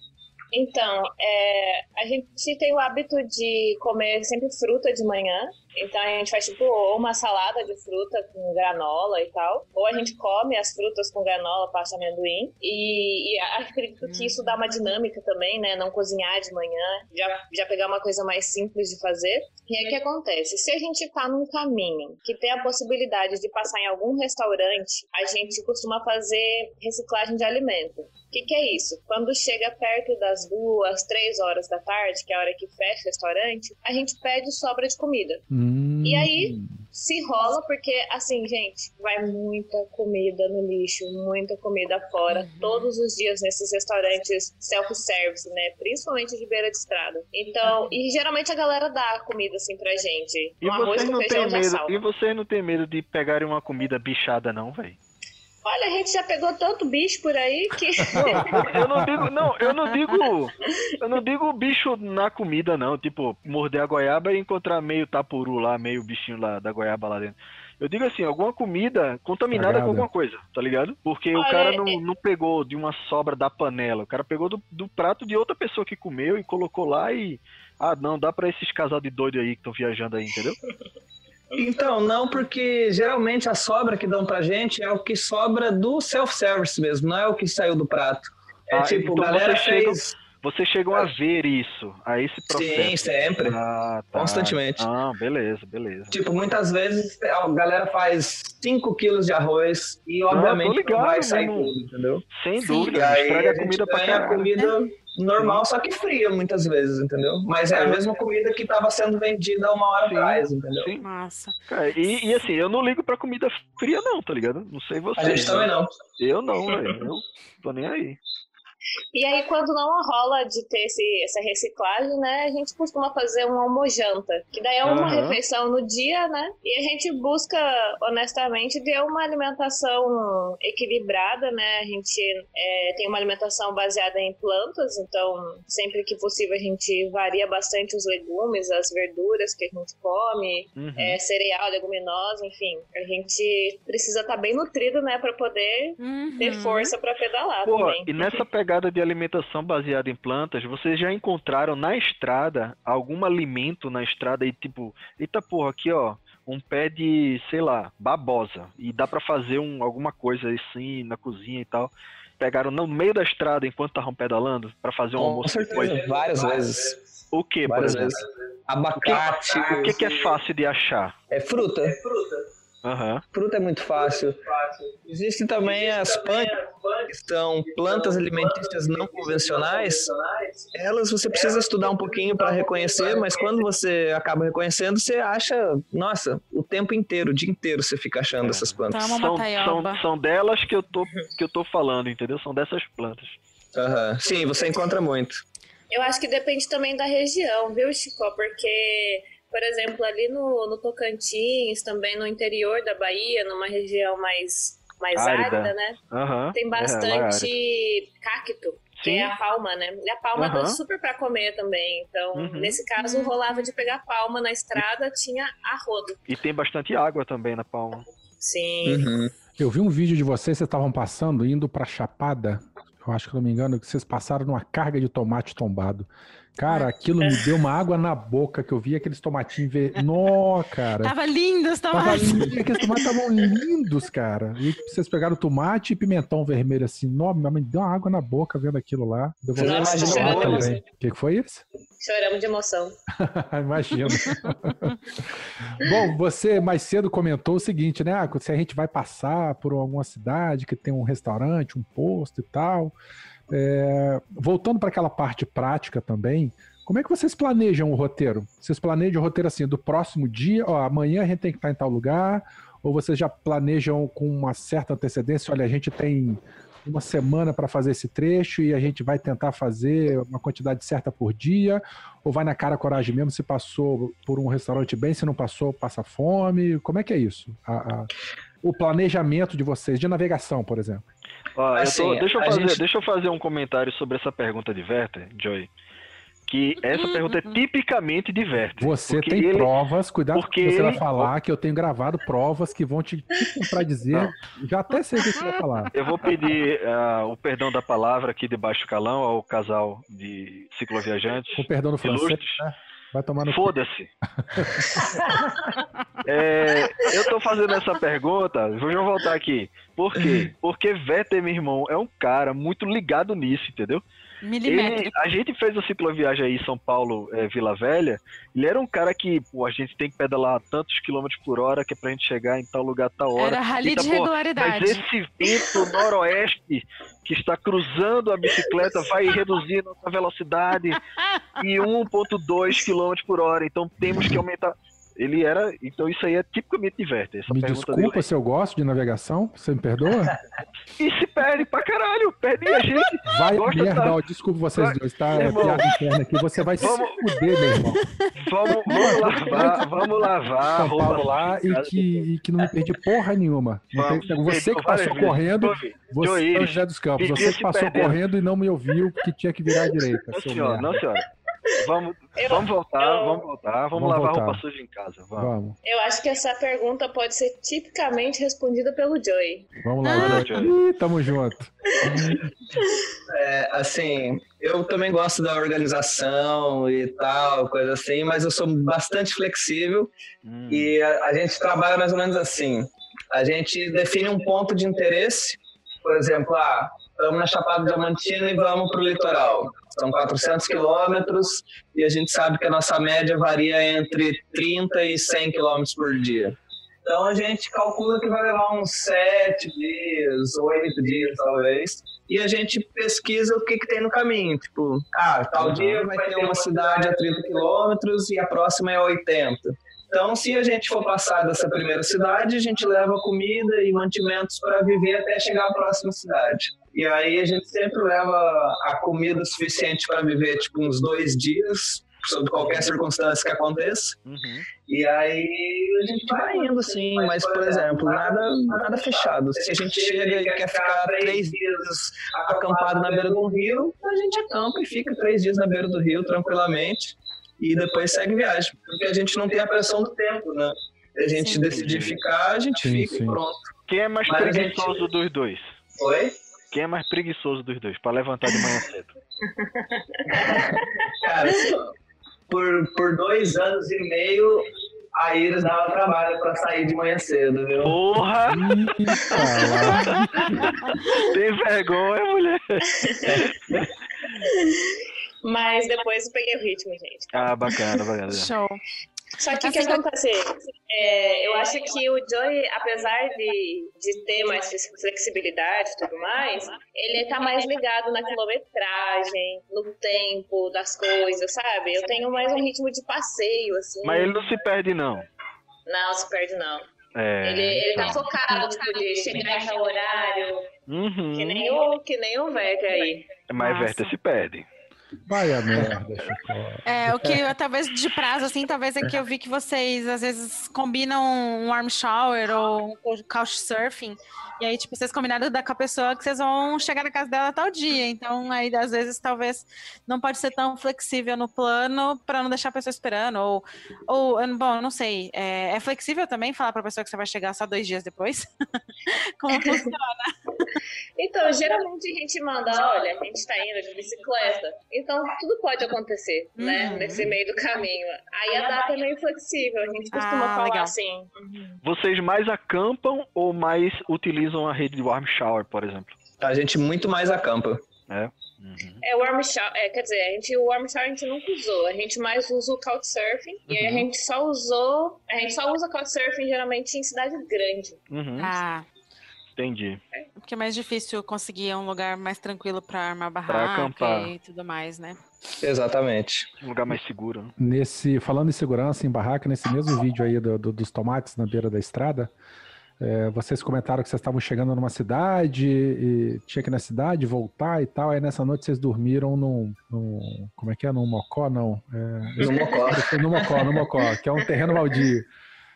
Então, é, a gente tem o hábito de comer sempre fruta de manhã. Então a gente faz tipo ou uma salada de fruta com granola e tal, ou a gente come as frutas com granola, pasta amendoim. E, e acredito que isso dá uma dinâmica também, né? Não cozinhar de manhã, já, já pegar uma coisa mais simples de fazer. E aí o que acontece? Se a gente tá num caminho que tem a possibilidade de passar em algum restaurante, a gente costuma fazer reciclagem de alimento. O que, que é isso? Quando chega perto das duas, três horas da tarde, que é a hora que fecha o restaurante, a gente pede sobra de comida. Hum, E aí, se rola, porque, assim, gente, vai muita comida no lixo, muita comida fora, Uhum. todos os dias nesses restaurantes self-service, né? Principalmente de beira de estrada. Então, e geralmente a galera dá comida, assim, pra gente. E Um arroz com não feijão medo, e vocês não têm medo de pegarem uma comida bichada não, velho? Olha, a gente já pegou tanto bicho por aí que... Eu não digo, não, eu não digo, eu não digo bicho na comida não, tipo, morder a goiaba e encontrar meio tapuru lá, meio bichinho lá da goiaba lá dentro. Eu digo assim, alguma comida contaminada com alguma coisa, tá ligado? Porque o Olha, cara não, é- não pegou de uma sobra da panela, o cara pegou do, do prato de outra pessoa que comeu e colocou lá e. Ah, não, dá pra esses casal de doido aí que estão viajando aí, entendeu? Então, não, porque geralmente a sobra que dão pra gente é o que sobra do self-service mesmo, não é o que saiu do prato. É Ah, tipo, então galera vocês chegam- fez. Vocês chegam a ver isso, a esse processo. Sim, sempre. Ah, tá. Constantemente. Ah, beleza, beleza. Tipo, muitas vezes a galera faz 5 quilos de arroz e obviamente não, ligado, vai sair tudo, entendeu? Sem Sim. dúvida, aí estraga a a comida pra ganha a caralho. comida normal, só que fria muitas vezes, entendeu? Mas é a mesma comida que estava sendo vendida uma hora Sim. atrás, entendeu? Sim. Massa. Cara, e, e assim, eu não ligo pra comida fria, não, tá ligado? Não sei A vocês. gente também não. Eu não, velho. Eu tô nem aí. E aí, quando não rola de ter esse, essa reciclagem, né, a gente costuma fazer um almojanta, que daí é uma Aham. refeição no dia, né, e a gente busca, honestamente, ter uma alimentação equilibrada, né, a gente é, tem uma alimentação baseada em plantas, então sempre que possível a gente varia bastante os legumes, as verduras que a gente come, Uhum. é, cereal, leguminosa, enfim, a gente precisa estar bem nutrido, né, para poder ter Uhum. força para pedalar Pô, também. e nessa pegada de alimentação baseada em plantas, vocês já encontraram na estrada algum alimento na estrada e tipo, eita porra, aqui ó, um pé de, sei lá, babosa. E dá pra fazer um, alguma coisa assim na cozinha e tal. Pegaram no meio da estrada enquanto estavam pedalando pra fazer um Com almoço certeza, depois. várias vezes. O que, por Várias exemplo? vezes. Abacate. O que, que é fácil de achar? É fruta. Aham. Fruta é muito fácil. Existem também as punk, que são plantas alimentícias não convencionais. Elas você precisa estudar um pouquinho para reconhecer, mas quando você acaba reconhecendo, você acha, nossa, o tempo inteiro, o dia inteiro você fica achando essas plantas. Uma São, são, são delas que eu, tô, que eu tô falando, entendeu? São dessas plantas. Aham. Sim, você encontra muito. Eu acho que depende também da região, viu, Chico? Porque, por exemplo, ali no, no Tocantins, também no interior da Bahia, numa região mais, mais Árida. árida, né? Aham. Tem É, é bastante cacto, que Sim. é a palma, né? E a palma Aham. dá super pra comer também. Então, Uhum. nesse caso, rolava de pegar palma na estrada, tinha a rodo. E tem bastante água também na palma. Sim. Uhum. Eu vi um vídeo de vocês, vocês estavam passando, indo pra Chapada. Eu acho que não me engano, que vocês passaram numa carga de tomate tombado. Cara, aquilo me deu uma água na boca que eu vi aqueles tomatinhos ver. Nó, cara. Tava lindo os Tava tomates. lindo, aqueles tomates estavam lindos, cara. E vocês pegaram tomate e pimentão vermelho assim. Nó, minha mãe deu uma água na boca vendo aquilo lá. Deu não vontade de. O que que foi isso? Choramos de emoção. Imagino. Bom, você mais cedo comentou o seguinte, né? Ah, se a gente vai passar por alguma cidade que tem um restaurante, um posto e tal. É, voltando para aquela parte prática também, como é que vocês planejam o roteiro? Vocês planejam o roteiro assim, do próximo dia, ó, amanhã a gente tem que estar em tal lugar, ou vocês já planejam com uma certa antecedência, olha, a gente tem uma semana para fazer esse trecho e a gente vai tentar fazer uma quantidade certa por dia, ou vai na cara coragem mesmo, se passou por um restaurante bem, se não passou, passa fome, como é que é isso? A- a- o planejamento de vocês, de navegação, por exemplo. Ó, eu tô- Assim, deixa, eu fazer, gente- deixa eu fazer um comentário sobre essa pergunta de Werther, Joy. Que essa pergunta é tipicamente de Werther. Você tem ele- provas, cuidado com o porque que você vai ele- falar, que eu tenho gravado provas que vão te para dizer, já até sei o que você vai falar. Eu vou pedir ah, o perdão da palavra aqui de baixo calão ao casal de cicloviajantes. Com perdão do francês, né? Vai tomar no. Foda-se. É, eu tô fazendo essa pergunta, vou já voltar aqui. Por quê? Porque Vettel, meu irmão, é um cara muito ligado nisso, entendeu? Ele, a gente fez a cicloviagem aí em São Paulo, é, Vila Velha. Ele era um cara que, pô, a gente tem que pedalar tantos quilômetros por hora que é pra gente chegar em tal lugar, tal hora. Era rally Eita, de regularidade. Mas esse vento noroeste que está cruzando a bicicleta vai reduzir nossa velocidade em 1.2 km por hora. Então temos que aumentar. Ele era. Então isso aí é tipicamente diverte. Essa Me desculpa se eu gosto de navegação, você me perdoa? E se perde pra caralho, perde a gente. Vai merda, da- ó, desculpa vocês Vai- dois, tá? É Irmão, piada interna aqui, você vai vamos- se fuder, meu irmão. Vamos, vamos lavar, vamos lavar. São roupa Paulo lá e que, e que não me perdi porra nenhuma. Vamos, tem- você que passou vezes. correndo, você é José dos Campos, você que passou perdendo. correndo e não me ouviu que tinha que virar à direita. Não, senhora, merda. não, senhora. Vamos, Eu- vamos voltar, eu- vamos voltar, vamos, Vamos lavar voltar. roupa suja em casa. Vamos. Vamos, Eu acho que essa pergunta pode ser tipicamente respondida pelo Joey. vamos lá. Ah. Joey. Tamo junto. É, assim, eu também gosto da organização e tal, coisa assim, mas eu sou bastante flexível Hum. e a, a gente trabalha mais ou menos assim. A gente define um ponto de interesse, por exemplo, ah, estamos na Chapada Diamantina e vamos para o litoral. São 400 quilômetros e a gente sabe que a nossa média varia entre 30 e 100 quilômetros por dia. Então a gente calcula que vai levar uns 7 dias, 8 dias talvez e a gente pesquisa o que, que tem no caminho. Tipo, ah, tal dia vai ter uma cidade a 30 quilômetros e a próxima é a 80. Então, se a gente for passar dessa primeira cidade, a gente leva comida e mantimentos para viver até chegar à próxima cidade. E aí a gente sempre leva a comida suficiente para viver tipo uns dois dias, sob qualquer circunstância que aconteça. Uhum. E aí a gente vai indo assim, mas por exemplo, nada, nada fechado. Se a gente chega e quer ficar três dias acampado na beira do rio, a gente acampa e fica três dias na beira do rio tranquilamente e depois segue viagem. Porque a gente não tem a pressão do tempo, né? Se a gente Sim. decidir ficar, a gente Sim, fica sim. e pronto. Quem é mais Mas a gente- preguiçoso dos dois? Oi? Quem é mais preguiçoso dos dois? Pra levantar de manhã cedo. Cara, por, por dois anos e meio, a Iris dava trabalho pra sair de manhã cedo, viu? Porra! Tem vergonha, mulher. Mas depois eu peguei o ritmo, gente. Ah, bacana, bacana. Show. Só que o que Assim, acontece? É, eu acho que o Joey, apesar de, de ter mais flexibilidade e tudo mais, ele tá mais ligado na quilometragem, no tempo das coisas, sabe? Eu tenho mais um ritmo de passeio, assim. Mas ele não se perde, não. Não, se perde não. É. Ele, ele tá então. focado, tipo, de chegar em horário, Uhum. que nem o, que nem o Vec aí. Mas. Verta se perde. Vai a merda. É, o que eu, talvez de prazo, assim, talvez é que eu vi que vocês às vezes combinam um warm shower ou um couchsurfing. E aí, tipo, vocês combinaram da- com a pessoa que vocês vão chegar na casa dela tal dia. Então, aí, às vezes, talvez não pode ser tão flexível no plano para não deixar a pessoa esperando. Ou, ou bom, eu não sei. É, é flexível também falar pra pessoa que você vai chegar só dois dias depois? Como funciona? Então, geralmente a gente manda, olha, a gente tá indo de bicicleta. Então, tudo pode acontecer, né? Uhum. Nesse meio do caminho. Aí a data é meio flexível. A gente costuma Ah, falar legal. assim. Vocês mais acampam ou mais utilizam a rede de warm shower, por exemplo? A gente muito mais acampa. Uhum. É warm shower, é, quer dizer, a gente, o warm shower a gente nunca usou. A gente mais usa o couchsurfing. E aí a Uhum. gente só usou. A gente só usa couchsurfing geralmente em cidade grande. Uhum. Ah, Entendi. porque é mais difícil conseguir um lugar mais tranquilo para armar barraca acampar. e tudo mais, né? Exatamente. Um lugar mais seguro. Né? Nesse, falando em segurança em barraca, nesse mesmo vídeo aí do- do- dos tomates na beira da estrada, é, vocês comentaram que vocês estavam chegando numa cidade e tinha que ir na cidade, voltar e tal. Aí nessa noite vocês dormiram num. num- como é que é? Num mocó, não? É, No Mocó. no mocó, no mocó, que é um terreno baldio.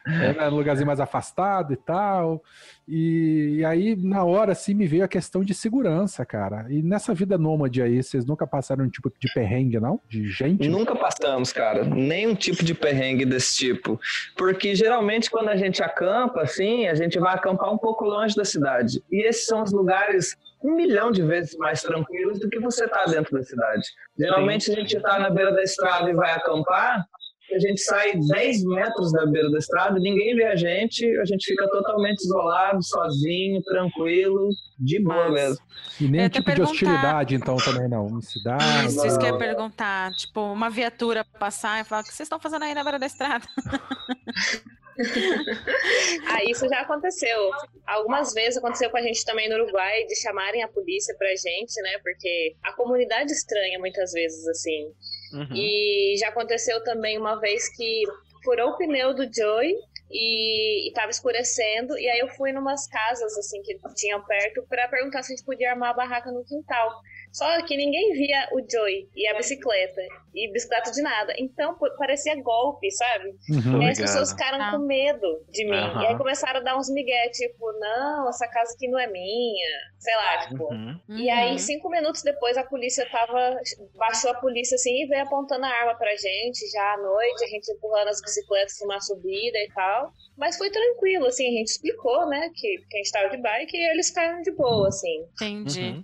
É, né, num lugarzinho mais afastado e tal. E, e aí, na hora, assim, me veio a questão de segurança, cara. E nessa vida nômade aí, vocês nunca passaram um tipo de perrengue, não? De gente? Nunca passamos, cara, nenhum tipo de perrengue desse tipo. Porque geralmente quando a gente acampa, assim, a gente vai acampar um pouco longe da cidade. E esses são os lugares um milhão de vezes mais tranquilos do que você tá dentro da cidade. Geralmente a gente tá na beira da estrada e vai acampar, a gente sai 10 metros da beira da estrada, ninguém vê a gente, a gente fica totalmente isolado, sozinho, tranquilo, de boa mesmo. E nem tipo de hostilidade, então, também não. Em cidade. Isso, isso que eu ia perguntar. Tipo, uma viatura passar e falar, o que vocês estão fazendo aí na beira da estrada? Ah, isso já aconteceu. Algumas vezes aconteceu com a gente também no Uruguai de chamarem a polícia pra gente, né? Porque a comunidade estranha muitas vezes, assim. Uhum. E já aconteceu também uma vez que furou o pneu do Joey e, e tava escurecendo. E aí eu fui numas casas assim que tinham perto para perguntar se a gente podia armar a barraca no quintal. Só que ninguém via o Joey e a bicicleta. E bicicleta de nada. Então parecia golpe, sabe? Uhum. E aí as pessoas ficaram Ah. com medo de mim. Aham. E aí começaram a dar uns migué, tipo, não, essa casa aqui não é minha. Sei lá, tipo. Uhum. E aí, Uhum. cinco minutos depois, a polícia tava. Baixou a polícia assim e veio apontando a arma pra gente, já à noite, a gente empurrando as bicicletas numa subida e tal. Mas foi tranquilo, assim, a gente explicou, né, que, que a gente tava de bike e eles ficaram de boa, assim. Entendi.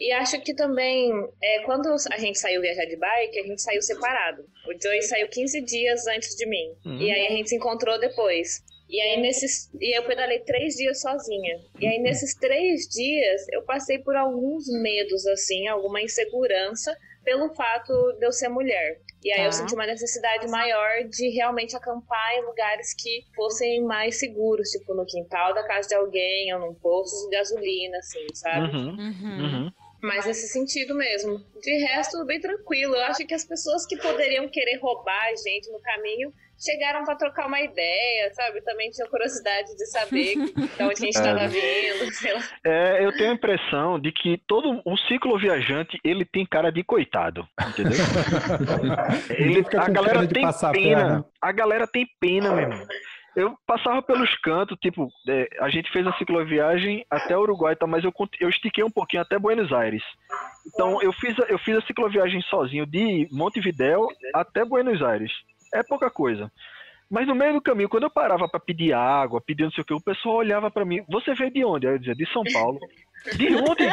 Uhum. E acho que também, é, quando a gente saiu viajar de bike, a gente saiu separado. O Joey saiu 15 dias antes de mim. Uhum. E aí a gente se encontrou depois. E aí nesses. E eu pedalei três dias sozinha. E aí nesses três dias eu passei por alguns medos, assim, alguma insegurança pelo fato de eu ser mulher. E aí Tá. eu senti uma necessidade maior de realmente acampar em lugares que fossem mais seguros, tipo no quintal da casa de alguém, ou num posto de gasolina, assim, sabe? Uhum. Uhum. Mas nesse sentido mesmo. De resto, bem tranquilo. Eu acho que as pessoas que poderiam querer roubar a gente no caminho chegaram pra trocar uma ideia, sabe? Também tinham curiosidade de saber de onde a gente É. tava vindo, sei lá. É, eu tenho a impressão de que todo o ciclo viajante ele tem cara de coitado, entendeu? Ele, a galera tem a pena. perna. A galera tem pena, meu irmão. Eu passava pelos cantos, tipo, é, a gente fez a cicloviagem até Uruguai, tá, mas eu, eu estiquei um pouquinho até Buenos Aires. Então eu fiz, a, eu fiz a cicloviagem sozinho de Montevidéu até Buenos Aires. É pouca coisa. Mas no meio do caminho, quando eu parava pra pedir água, pedir não sei o que, o pessoal olhava pra mim, você veio de onde? Aí eu dizia, de São Paulo. De onde?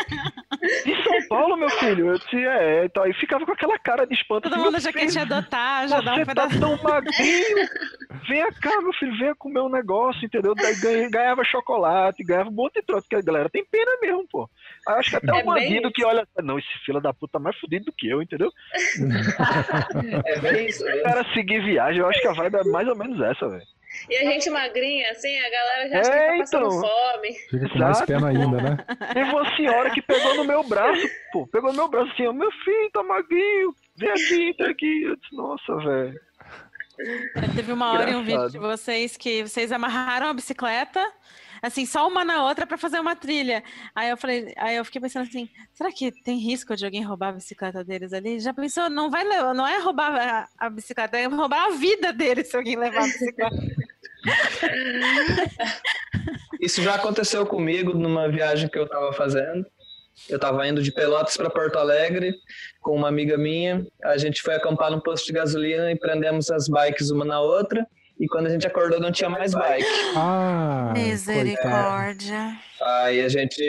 De São Paulo, meu filho. Eu disse, é, então aí ficava com aquela cara de espanto. Todo assim, mundo "Meu já quer te adotar, já dá um você tá pedaço. tão magrinho. Venha cá, meu filho, venha comer um negócio, entendeu? Daí ganhava chocolate, ganhava um monte de troço, porque a galera tem pena mesmo, pô. Aí eu acho que até É o bandido que olha, não, esse fila da puta tá mais fudido do que eu, entendeu? É bem isso O mesmo. cara seguir viagem, eu acho que a vibe é mais ou menos essa, velho. E a gente magrinha, assim, a galera já É, tá passando então. fome. Fica com mais pena ainda, né? Teve uma senhora que pegou no meu braço, pô, pegou no meu braço assim, ó, meu filho, tá magrinho, vem aqui, tá aqui. Eu disse, nossa, velho. Teve uma hora em um vídeo Engraçado. de vocês que vocês amarraram a bicicleta, assim, só uma na outra para fazer uma trilha. Aí eu falei, aí eu fiquei pensando assim, será que tem risco de alguém roubar a bicicleta deles ali? Já pensou, não vai levar, não é roubar a, a bicicleta, é roubar a vida deles se alguém levar a bicicleta. Isso já aconteceu comigo numa viagem que eu tava fazendo. Eu tava indo de Pelotas para Porto Alegre com uma amiga minha. A gente foi acampar num posto de gasolina e prendemos as bikes uma na outra. E quando a gente acordou, não tinha mais bike. Ah. Misericórdia. Aí a gente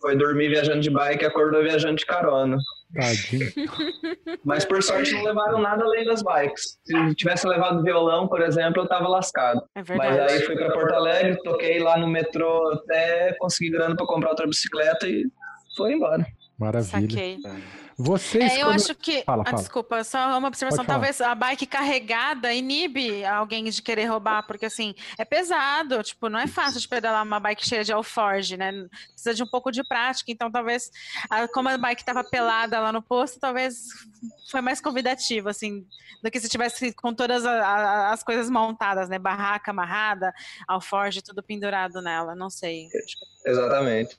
foi dormir viajando de bike e acordou viajando de carona. Tadinho. Mas por sorte não levaram nada além das bikes. Se tivesse levado violão, por exemplo, eu tava lascado. É Mas aí fui para Porto Alegre, toquei lá no metrô até conseguir grana para comprar outra bicicleta e foi embora. Maravilha. Saquei. Vocês, É, eu quando- acho que. Fala, ah, fala. desculpa, só uma observação. Talvez a bike carregada inibe alguém de querer roubar, porque assim, é pesado. Tipo, não é fácil de pedalar uma bike cheia de alforge, né? Precisa de um pouco de prática. Então, talvez, a- como a bike estava pelada lá no posto, talvez foi mais convidativo, assim, do que se tivesse com todas a- a- as coisas montadas, né? Barraca amarrada, alforge, tudo pendurado nela. Não sei. Exatamente.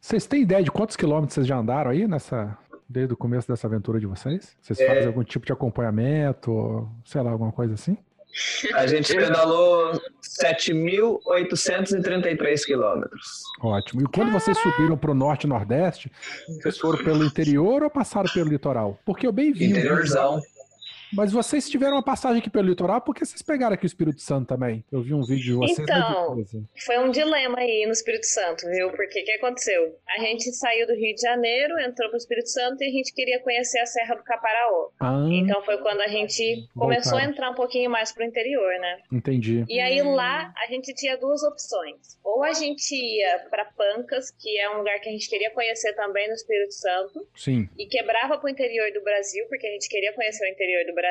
Vocês têm ideia de quantos quilômetros vocês já andaram aí nessa. Desde o começo dessa aventura de vocês? Vocês É. fazem algum tipo de acompanhamento, sei lá, alguma coisa assim? A gente pedalou 7.833 quilômetros. Ótimo. E quando vocês subiram para o norte e nordeste, vocês foram pelo interior ou passaram pelo litoral? Porque eu bem vi. um Interiorzão. Mas vocês tiveram uma passagem aqui pelo litoral, por que vocês pegaram aqui o Espírito Santo também? Eu vi um vídeo de vocês. Então. Foi um dilema aí no Espírito Santo, viu? Porque o que aconteceu? A gente saiu do Rio de Janeiro, entrou pro Espírito Santo e a gente queria conhecer a Serra do Caparaó. Ah, Então foi quando a gente começou a entrar um pouquinho mais pro interior, né? entendi. E aí Hum. lá a gente tinha duas opções. Ou a gente ia pra Pancas, que é um lugar que a gente queria conhecer também no Espírito Santo, Sim. e quebrava pro interior do Brasil, porque a gente queria conhecer o interior do Brasil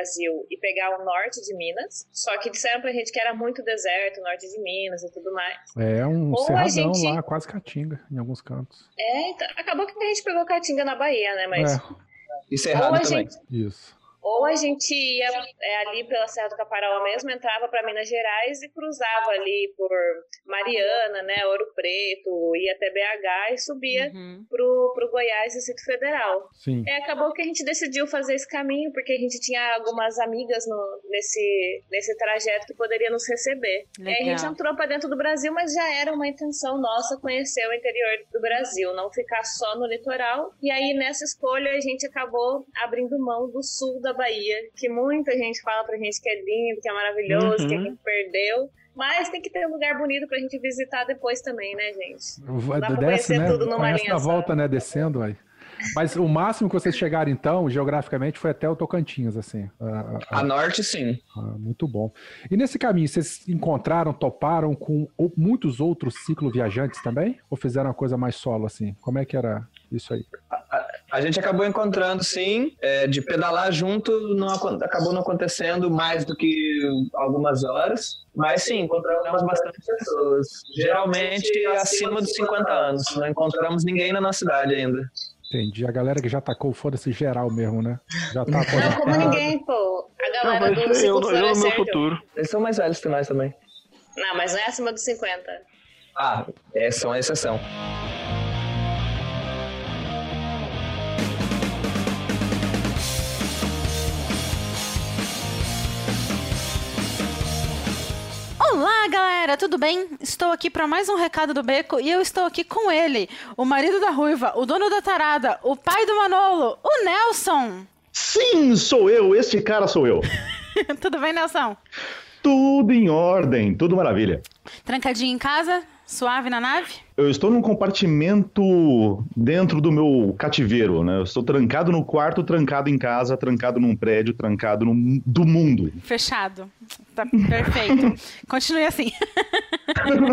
e pegar o norte de Minas. Só que disseram pra gente que era muito deserto, norte de Minas e tudo mais. É um Ou cerradão gente- lá, quase caatinga, em alguns cantos. É, então, acabou que a gente pegou Caatinga na Bahia, né? Mas É, Isso é ou errado a também. gente isso. Ou a gente ia é, ali pela Serra do Caparaó mesmo, entrava para Minas Gerais e cruzava ali por Mariana, né, Ouro Preto, ia até BH e subia Uhum. pro, pro Goiás, Distrito Federal. Sim. É, acabou que a gente decidiu fazer esse caminho, porque a gente tinha algumas amigas no, nesse, nesse trajeto que poderiam nos receber. E a gente entrou para dentro do Brasil, mas já era uma intenção nossa conhecer o interior do Brasil, não ficar só no litoral. E aí nessa escolha a gente acabou abrindo mão do sul da Bahia, que muita gente fala pra gente que é lindo, que é maravilhoso, Uhum. que a gente perdeu. Mas tem que ter um lugar bonito pra gente visitar depois também, né, gente? Vai- Dá pra Desce, conhecer né? tudo numa Conhece linha na volta, né? Descendo, aí. Mas o máximo que vocês chegaram, então, geograficamente, foi até o Tocantins, assim. Ah, ah, A norte, sim. ah, muito bom. E nesse caminho, vocês encontraram, toparam com muitos outros cicloviajantes também? Ou fizeram uma coisa mais solo, assim? Como é que era isso aí? A gente acabou encontrando, sim, é, de pedalar junto, não, acabou não acontecendo mais do que algumas horas, mas sim, encontramos bastante pessoas. Geralmente acima dos 50 anos, não encontramos ninguém na nossa cidade ainda. Entendi. A galera que já tacou foda-se geral mesmo, né? Já tá Não, como ninguém, pô. A Não, galera do mas eu, ciclo eu no meu futuro. Eles são mais velhos que nós também. Não, mas não é acima dos 50. Ah, é, são a exceção. Olá, galera, tudo bem? Estou aqui para mais um recado do Beco e eu estou aqui com ele, o marido da Ruiva, o dono da Tarada, o pai do Manolo, o Nelson. Sim, sou eu, este cara sou eu. tudo bem, Nelson? Tudo em ordem, tudo maravilha. Trancadinho em casa? Suave na nave? Eu estou num compartimento dentro do meu cativeiro, né? Eu estou trancado no quarto, trancado em casa, trancado num prédio, trancado no, do mundo. Fechado. Tá perfeito. Continue assim.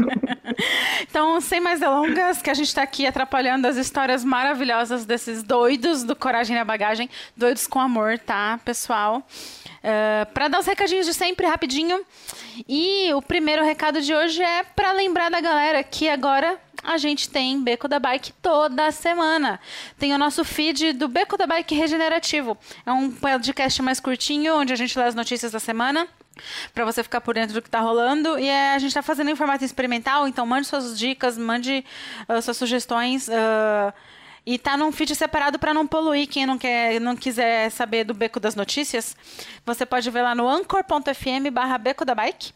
então, sem mais delongas, que a gente tá aqui atrapalhando as histórias maravilhosas desses doidos do Coragem na Bagagem. Doidos com amor, tá, pessoal? Uh, para dar os recadinhos de sempre, rapidinho. E o primeiro recado de hoje é para lembrar da galera que agora a gente tem Beco da Bike toda semana. Tem o nosso feed do Beco da Bike Regenerativo. É um podcast mais curtinho, onde a gente lê as notícias da semana. Pra você ficar por dentro do que tá rolando. E é, a gente tá fazendo em formato experimental, então mande suas dicas, mande uh, suas sugestões. Uh, e tá num feed separado para não poluir. Quem não, quer, não quiser saber do Beco das Notícias, você pode ver lá no anchor.fm barra Beco da Bike.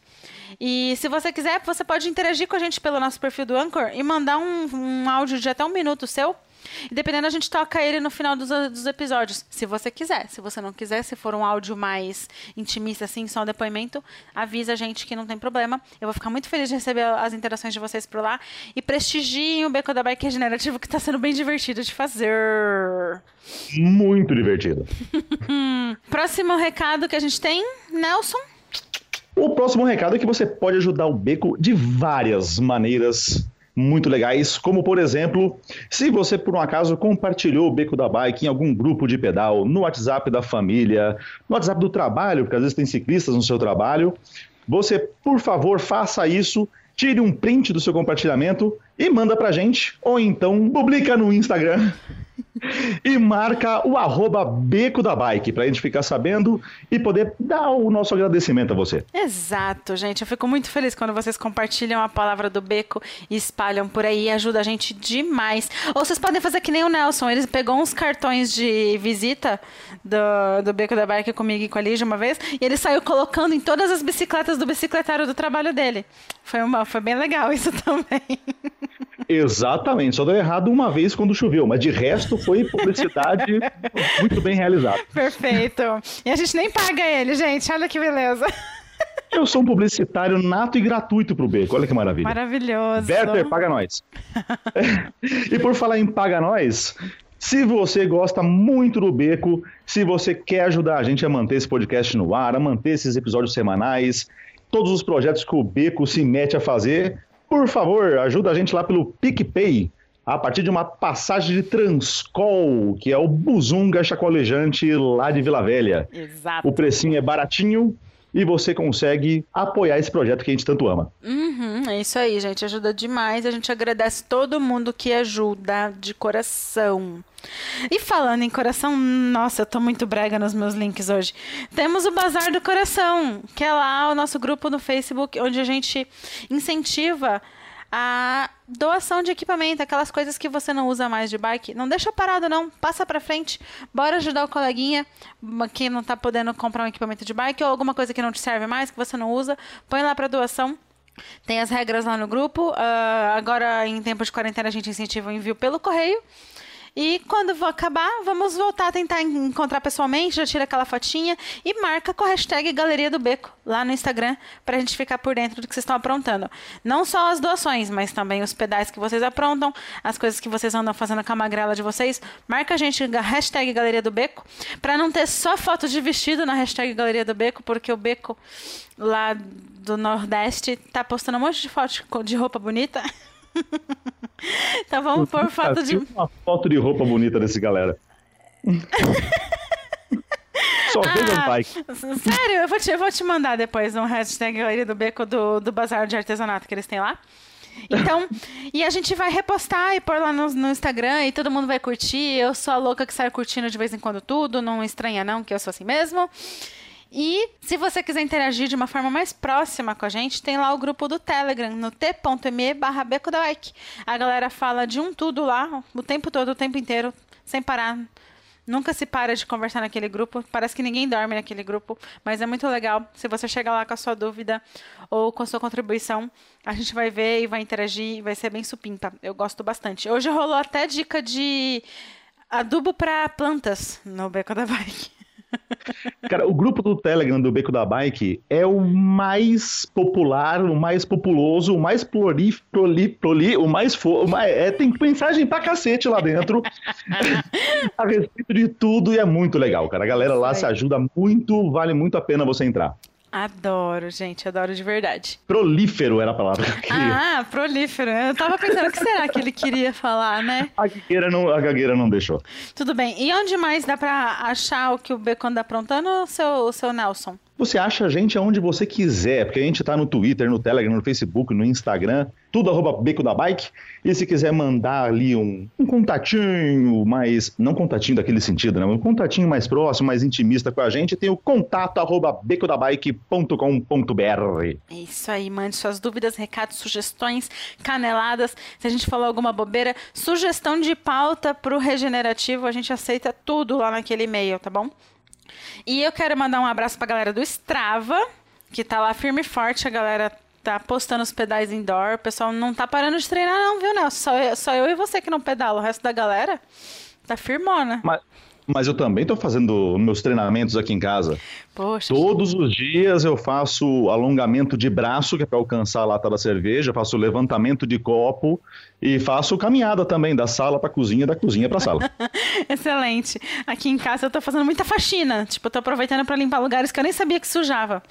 E se você quiser, você pode interagir com a gente pelo nosso perfil do Anchor e mandar um, um áudio de até um minuto seu. E dependendo, a gente toca ele no final dos, dos episódios, se você quiser. Se você não quiser, se for um áudio mais intimista, assim, só um depoimento, avisa a gente que não tem problema. Eu vou ficar muito feliz de receber as interações de vocês por lá. E prestigiem o Beco da Bike Regenerativo, que tá sendo bem divertido de fazer. Muito divertido. Próximo recado que a gente tem, Nelson. O próximo recado é que você pode ajudar o Beco de várias maneiras muito legais, como por exemplo, se você por um acaso compartilhou o Beco da Bike em algum grupo de pedal, no WhatsApp da família, no WhatsApp do trabalho, porque às vezes tem ciclistas no seu trabalho, você, por favor, faça isso, tire um print do seu compartilhamento e manda pra gente, ou então publica no Instagram e marca o arroba Beco da Bike, pra gente ficar sabendo e poder dar o nosso agradecimento a você. Exato, gente. Eu fico muito feliz quando vocês compartilham a palavra do Beco e espalham por aí. Ajuda a gente demais. Ou vocês podem fazer que nem o Nelson. Ele pegou uns cartões de visita do, do Beco da Bike comigo e com a Lígia uma vez. E ele saiu colocando em todas as bicicletas do bicicletário do trabalho dele. Foi, uma, foi bem legal isso também. Exatamente, só deu errado uma vez quando choveu, mas de resto foi publicidade muito bem realizada. Perfeito. E a gente nem paga ele, gente. Olha que beleza. Eu sou um publicitário nato e gratuito pro Beco, olha que maravilha. Maravilhoso. Werther, paga nós. e por falar em paga nós, se você gosta muito do Beco, se você quer ajudar a gente a manter esse podcast no ar, a manter esses episódios semanais, todos os projetos que o Beco se mete a fazer, por favor, ajuda a gente lá pelo PicPay, a partir de uma passagem de Transcol, que é o Buzunga Chacolejante lá de Vila Velha. Exato. O precinho é baratinho e você consegue apoiar esse projeto que a gente tanto ama. Uhum, é isso aí, gente. Ajuda demais. A gente agradece todo mundo que ajuda de coração. E falando em coração, nossa, eu tô muito brega nos meus links hoje. Temos o Bazar do Coração, que é lá o nosso grupo no Facebook, onde a gente incentiva a doação de equipamento, aquelas coisas que você não usa mais de bike, não deixa parado não, passa para frente, bora ajudar o coleguinha que não tá podendo comprar um equipamento de bike ou alguma coisa que não te serve mais, que você não usa, põe lá para doação. Tem as regras lá no grupo. Uh, agora, em tempo de quarentena, a gente incentiva o envio pelo correio. E quando for acabar, vamos voltar a tentar encontrar pessoalmente, já tira aquela fotinha e marca com a hashtag Galeria do Beco lá no Instagram pra gente ficar por dentro do que vocês estão aprontando. Não só as doações, mas também os pedais que vocês aprontam, as coisas que vocês andam fazendo com a magrela de vocês. Marca a gente hashtag Galeria do Beco pra não ter só foto de vestido na hashtag Galeria do Beco, porque o Beco lá do Nordeste tá postando um monte de foto de roupa bonita. então vamos pôr foto de. Uma foto de roupa bonita desse galera. Só ah, bike. Sério, eu vou, te, eu vou te mandar depois um hashtag Galeria do Beco do, do Bazar de Artesanato que eles têm lá. Então, e a gente vai repostar e pôr lá no, no, Instagram e todo mundo vai curtir. Eu sou a louca que sai curtindo de vez em quando tudo, não estranha não, que eu sou assim mesmo. E se você quiser interagir de uma forma mais próxima com a gente, tem lá o grupo do Telegram, no t.me barra Beco da. A galera fala de um tudo lá, o tempo todo, o tempo inteiro, sem parar. Nunca se para de conversar naquele grupo. Parece que ninguém dorme naquele grupo, mas é muito legal. Se você chegar lá com a sua dúvida ou com a sua contribuição, a gente vai ver e vai interagir e vai ser bem supimpa. Eu gosto bastante. Hoje rolou até dica de adubo para plantas no Beco da Bike. Cara, o grupo do Telegram do Beco da Bike é o mais popular, o mais populoso, o mais proli, proli, proli o mais, fo, o mais é, tem mensagem pra cacete lá dentro a respeito de tudo e é muito legal, cara. A galera lá se ajuda muito, vale muito a pena você entrar. Adoro, gente, adoro de verdade. Prolífero era a palavra que eu queria. Ah, prolífero. Eu tava pensando o que será que ele queria falar, né? A gagueira não, a gagueira não deixou. Tudo bem. E onde mais dá pra achar o que o Bacon tá aprontando, seu, seu Nelson? Você acha a gente aonde você quiser, porque a gente está no Twitter, no Telegram, no Facebook, no Instagram, tudo arroba Beco da Bike. E se quiser mandar ali um, um contatinho mais, não contatinho daquele sentido, né? Um contatinho mais próximo, mais intimista com a gente, tem o contato arroba becodabike.com.br. É isso aí, mande suas dúvidas, recados, sugestões, caneladas. Se a gente falou alguma bobeira, sugestão de pauta para o regenerativo, a gente aceita tudo lá naquele e-mail, tá bom? E eu quero mandar um abraço pra galera do Strava, que tá lá firme e forte, a galera tá postando os pedais indoor. O pessoal não tá parando de treinar, não, viu, Nelson? Só eu, só eu e você que não pedala. O resto da galera tá firmona. Mas, mas eu também estou fazendo meus treinamentos aqui em casa. Poxa. Todos os dias eu faço alongamento de braço, que é para alcançar a lata da cerveja, faço levantamento de copo e faço caminhada também da sala para cozinha, da cozinha para sala. Excelente. Aqui em casa eu estou fazendo muita faxina. Tipo, tô aproveitando para limpar lugares que eu nem sabia que sujava.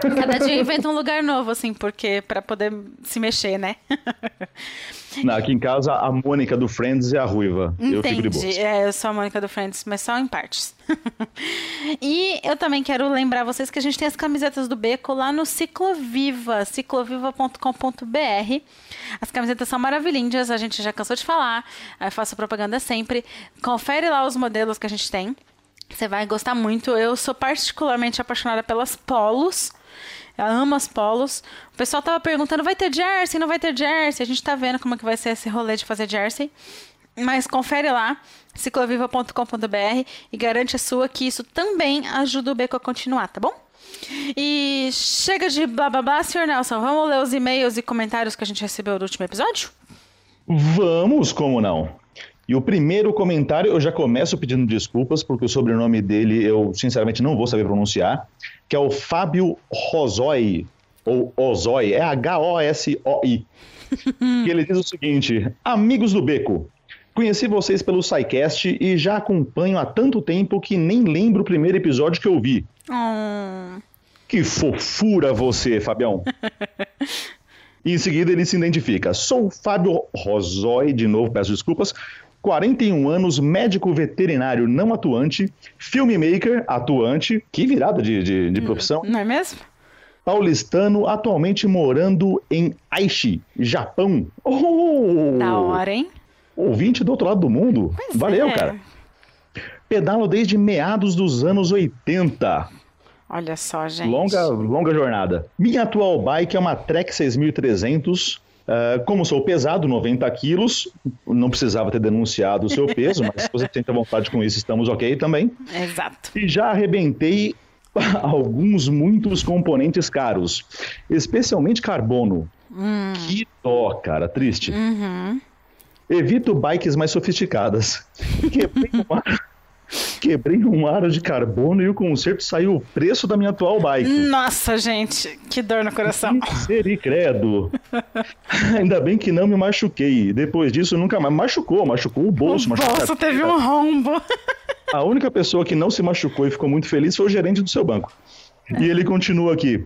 Cada dia inventa um lugar novo, assim, porque para poder se mexer, né? Não, aqui em casa a Mônica do Friends é a ruiva. Entendi. Eu fico de boa. É, eu sou a Mônica do Friends, mas só em partes. e eu também quero lembrar vocês que a gente tem as camisetas do Beco lá no Cicloviva, cicloviva.com.br. As camisetas são maravilhindas, a gente já cansou de falar, eu faço propaganda sempre. Confere lá os modelos que a gente tem. Você vai gostar muito. Eu sou particularmente apaixonada pelas polos. Eu amo as polos. O pessoal tava perguntando, vai ter jersey? Não vai ter jersey? A gente tá vendo como é que vai ser esse rolê de fazer jersey. Mas confere lá, cicloviva.com.br e garante a sua que isso também ajuda o Beco a continuar, tá bom? E chega de blá blá blá, senhor Nelson. Vamos ler os e-mails e comentários que a gente recebeu do último episódio? Vamos, como não? E o primeiro comentário, eu já começo pedindo desculpas, porque o sobrenome dele eu sinceramente não vou saber pronunciar, que é o Fábio Rosoi, ou Ozoi, é H-O-S-O-I. que ele diz o seguinte: Amigos do Beco, conheci vocês pelo SciCast e já acompanho há tanto tempo que nem lembro o primeiro episódio que eu vi. Oh. Que fofura você, Fabião. E em seguida ele se identifica. Sou o Fábio Rosoi, de novo, peço desculpas, 41 anos, médico veterinário não atuante, filmmaker atuante, que virada de, de, de profissão, Não é mesmo? paulistano, atualmente morando em Aichi, Japão. Oh! Da hora, hein? Ouvinte do outro lado do mundo. Pois Valeu, é. cara. Pedalo desde meados dos anos 80. Olha só, gente. Longa, longa jornada. Minha atual bike é uma Trek 6300. Ah, como sou pesado, 90 quilos, não precisava ter denunciado o seu peso, mas se você sente à vontade com isso, estamos ok também. Exato. E já arrebentei alguns, muitos componentes caros, especialmente carbono. Que dó, cara, triste. Uhum. Evito bikes mais sofisticadas. Quebrei um aro, quebrei um aro de carbono e o conserto saiu o preço da minha atual bike. Nossa, gente, que dor no coração. Misericredo. Ainda bem que não me machuquei. Depois disso, nunca mais. Machucou, machucou o bolso. O machucou bolso teve um rombo. A única pessoa que não se machucou e ficou muito feliz foi o gerente do seu banco. E ele continua aqui.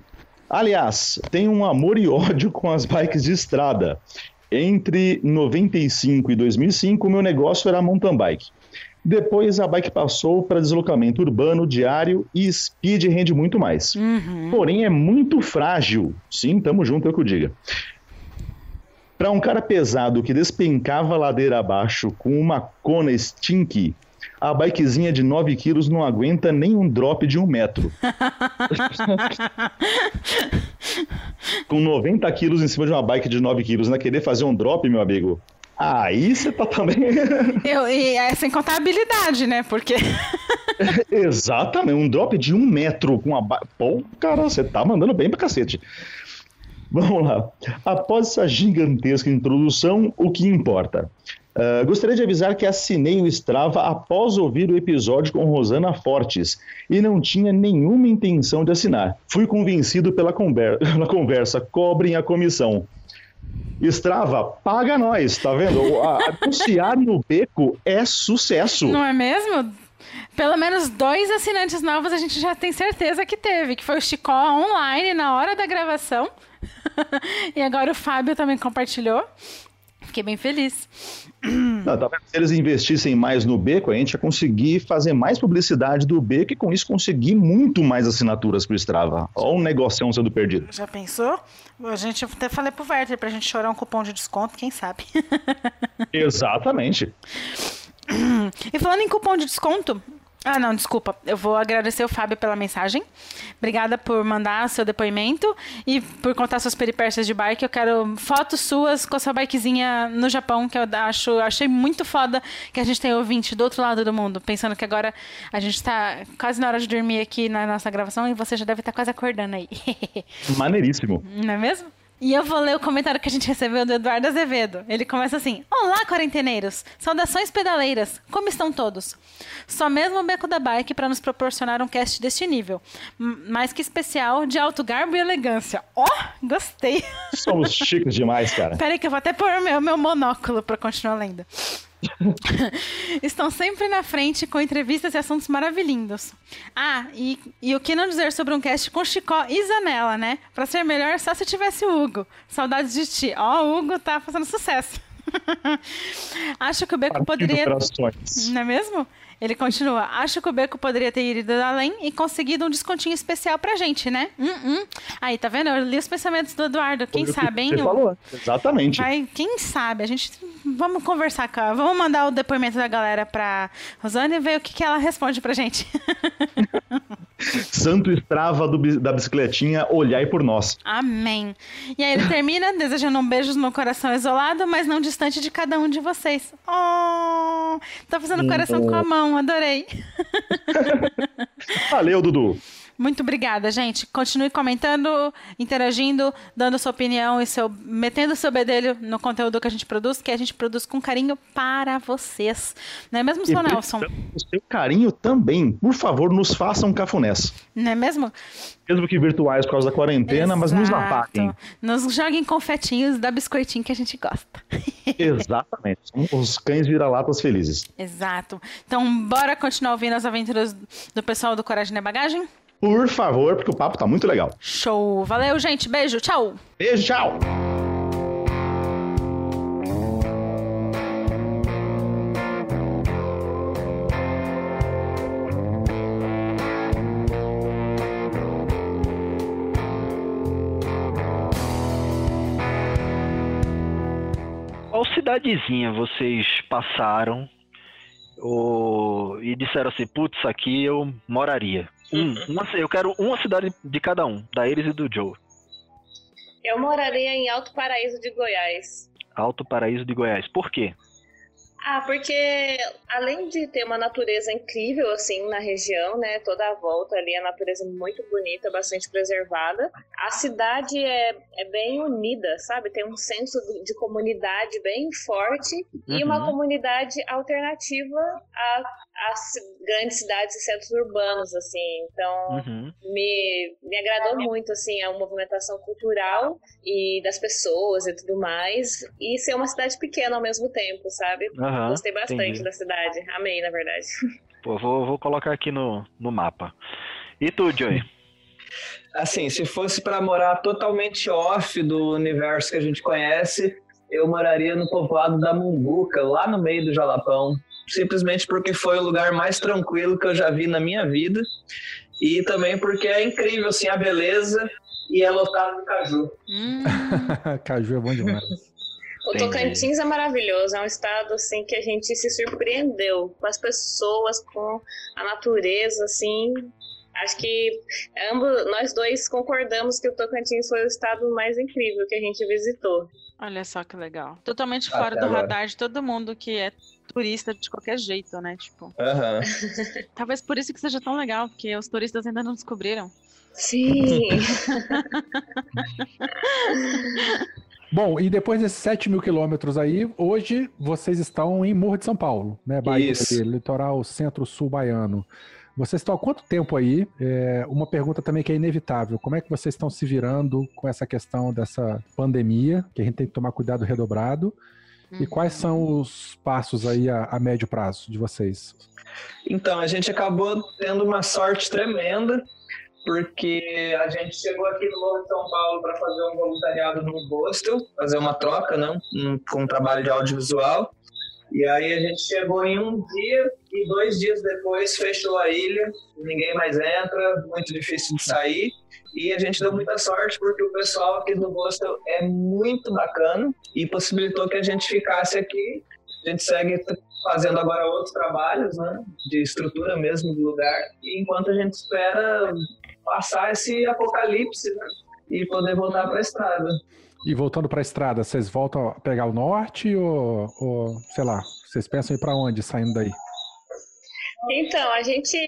Aliás, tenho um amor e ódio com as bikes de estrada. Entre 95 e 2005, meu negócio era mountain bike. Depois a bike passou para deslocamento urbano, diário e speed rende muito mais. Porém é muito frágil. Sim, tamo junto, eu que o diga. Para um cara pesado que despencava a ladeira abaixo com uma Kona Stink, a bikezinha de 9 quilos não aguenta nem um drop de um metro. com 90 quilos em cima de uma bike de 9 quilos, né? Querer fazer um drop, meu amigo. Aí você tá também. Eu, e é sem contar a habilidade, né? Porque Exatamente, um drop de um metro com a bike. Pô, cara, você tá mandando bem pra cacete. Vamos lá. Após essa gigantesca introdução, o que importa? Ah, gostaria de avisar que assinei o Strava após ouvir o episódio com Rosana Fortes e não tinha nenhuma intenção de assinar. Fui convencido pela, conver- pela conversa. Cobrem a comissão. Strava, paga nós, tá vendo? Anunciar no beco é sucesso. não é mesmo? Pelo menos dois assinantes novos a gente já tem certeza que teve, que foi o Chicó online na hora da gravação. e agora o Fábio também compartilhou. Fiquei bem feliz. Não, vendo? Se eles investissem mais no beco, a gente ia conseguir fazer mais publicidade do beco e com isso conseguir muito mais assinaturas pro Strava. Olha um negocião sendo perdido. Já pensou? A gente até falei pro Werther pra gente chorar um cupom de desconto, quem sabe? Exatamente. E falando em cupom de desconto. Ah, não, desculpa. Eu vou agradecer o Fábio pela mensagem. Obrigada por mandar seu depoimento e por contar suas peripécias de bike. Eu quero fotos suas com a sua bikezinha no Japão, que eu acho, achei muito foda que a gente tem ouvinte do outro lado do mundo. Pensando que agora a gente tá quase na hora de dormir aqui na nossa gravação e você já deve estar quase acordando aí. Maneiríssimo. Não é mesmo? E eu vou ler o comentário que a gente recebeu do Eduardo Azevedo. Ele começa assim: Olá, quarenteneiros! Saudações pedaleiras! Como estão todos? Só mesmo o Beco da Bike para nos proporcionar um cast deste nível. Mais que especial, de alto garbo e elegância. Ó, gostei! Somos chiques demais, cara. Peraí que eu vou até pôr o meu, meu monóculo para continuar lendo. Estão sempre na frente com entrevistas e assuntos maravilhindos. Ah, e, e o que não dizer sobre um cast com Chicó e Zanella, né? Pra ser melhor, só se tivesse o Hugo. Saudades de ti. Ó, o Hugo tá fazendo sucesso. Acho que o Beco Partindo poderia. Não é mesmo? Ele continua. Acho que o Beco poderia ter ido além e conseguido um descontinho especial pra gente, né? Hum, hum. Aí, tá vendo? Eu li os pensamentos do Eduardo. Quem Foi sabe, hein? Você falou. Exatamente. Vai, quem sabe? A gente vamos conversar com ela. Vamos mandar o depoimento da galera pra Rosane e ver o que, que ela responde pra gente. Santo Strava do da bicicletinha, olhai por nós. Amém. E aí ele termina desejando um beijo no coração isolado, mas não distante de cada um de vocês. Oh, tá fazendo coração com a mão, adorei. Valeu, Dudu. Muito obrigada, gente. Continue comentando, interagindo, dando sua opinião e seu, metendo seu bedelho no conteúdo que a gente produz, que a gente produz com carinho para vocês. Não é mesmo, E seu Nelson? do seu carinho também. Por favor, nos façam cafunés. Não é mesmo? Mesmo que virtuais por causa da quarentena, mas nos Exato. apaguem. Nos joguem confetinhos da biscoitinho que a gente gosta. Exatamente. Os cães vira-latas felizes. Exato. Então, bora continuar ouvindo as aventuras do pessoal do Coragem na Bagagem? por favor, porque o papo tá muito legal. Show. Valeu, gente. Beijo. Tchau. Beijo, tchau. Qual cidadezinha vocês passaram ou, e disseram assim, putz, aqui eu moraria? Um, uma, eu quero uma cidade de cada um, da Iris e do Joe. Eu moraria em Alto Paraíso de Goiás. Alto Paraíso de Goiás. Por quê? Ah, porque além de ter uma natureza incrível, assim, na região, né, toda a volta ali, a natureza muito bonita, bastante preservada, a cidade é, é bem unida, sabe? Tem um senso de, de comunidade bem forte e uma Uhum. comunidade alternativa a- às grandes cidades e centros urbanos, assim. Então, Uhum. me, me agradou muito, assim, a movimentação cultural e das pessoas e tudo mais. E ser uma cidade pequena ao mesmo tempo, sabe? Aham, Gostei bastante entendi. da cidade. Amei, na verdade. Pô, vou, vou colocar aqui no, no mapa. E tu, Joey? Assim, se fosse para morar totalmente off do universo que a gente conhece, eu moraria no povoado da Mumbuca, lá no meio do Jalapão. Simplesmente porque foi o lugar mais tranquilo que eu já vi na minha vida. E também porque é incrível, assim, a beleza e é lotado de caju. Hum, Caju é bom demais. O Entendi. Tocantins é maravilhoso, é um estado assim que a gente se surpreendeu com as pessoas, com a natureza, assim. Acho que ambos, nós dois concordamos que o Tocantins foi o estado mais incrível que a gente visitou. olha só que legal. Totalmente Até fora do agora. radar de todo mundo que é turista de qualquer jeito, né? Tipo, talvez por isso que seja tão legal, porque os turistas ainda não descobriram. Sim. Bom, e depois desses 7 mil quilômetros aí, hoje vocês estão em Morro de São Paulo, né? Bahia, Isso. litoral centro-sul baiano. Vocês estão há quanto tempo aí? É, uma pergunta também que é inevitável. Como é que vocês estão se virando com essa questão dessa pandemia, que a gente tem que tomar cuidado redobrado? E Uhum. quais são os passos aí a, a médio prazo de vocês? Então, a gente acabou tendo uma sorte tremenda, porque a gente chegou aqui no Morro de São Paulo para fazer um voluntariado no hostel, fazer uma troca, né, um- com um trabalho de audiovisual. E aí a gente chegou em um dia e dois dias depois fechou a ilha, ninguém mais entra, muito difícil de sair. E a gente deu muita sorte porque o pessoal aqui do hostel é muito bacana e possibilitou que a gente ficasse aqui. A gente segue fazendo agora outros trabalhos, né, de estrutura mesmo do lugar, e enquanto a gente espera passar esse apocalipse né, e poder voltar para a estrada. E voltando para a estrada, vocês voltam a pegar o norte ou, ou, sei lá, vocês pensam em ir para onde saindo daí? Então, a gente,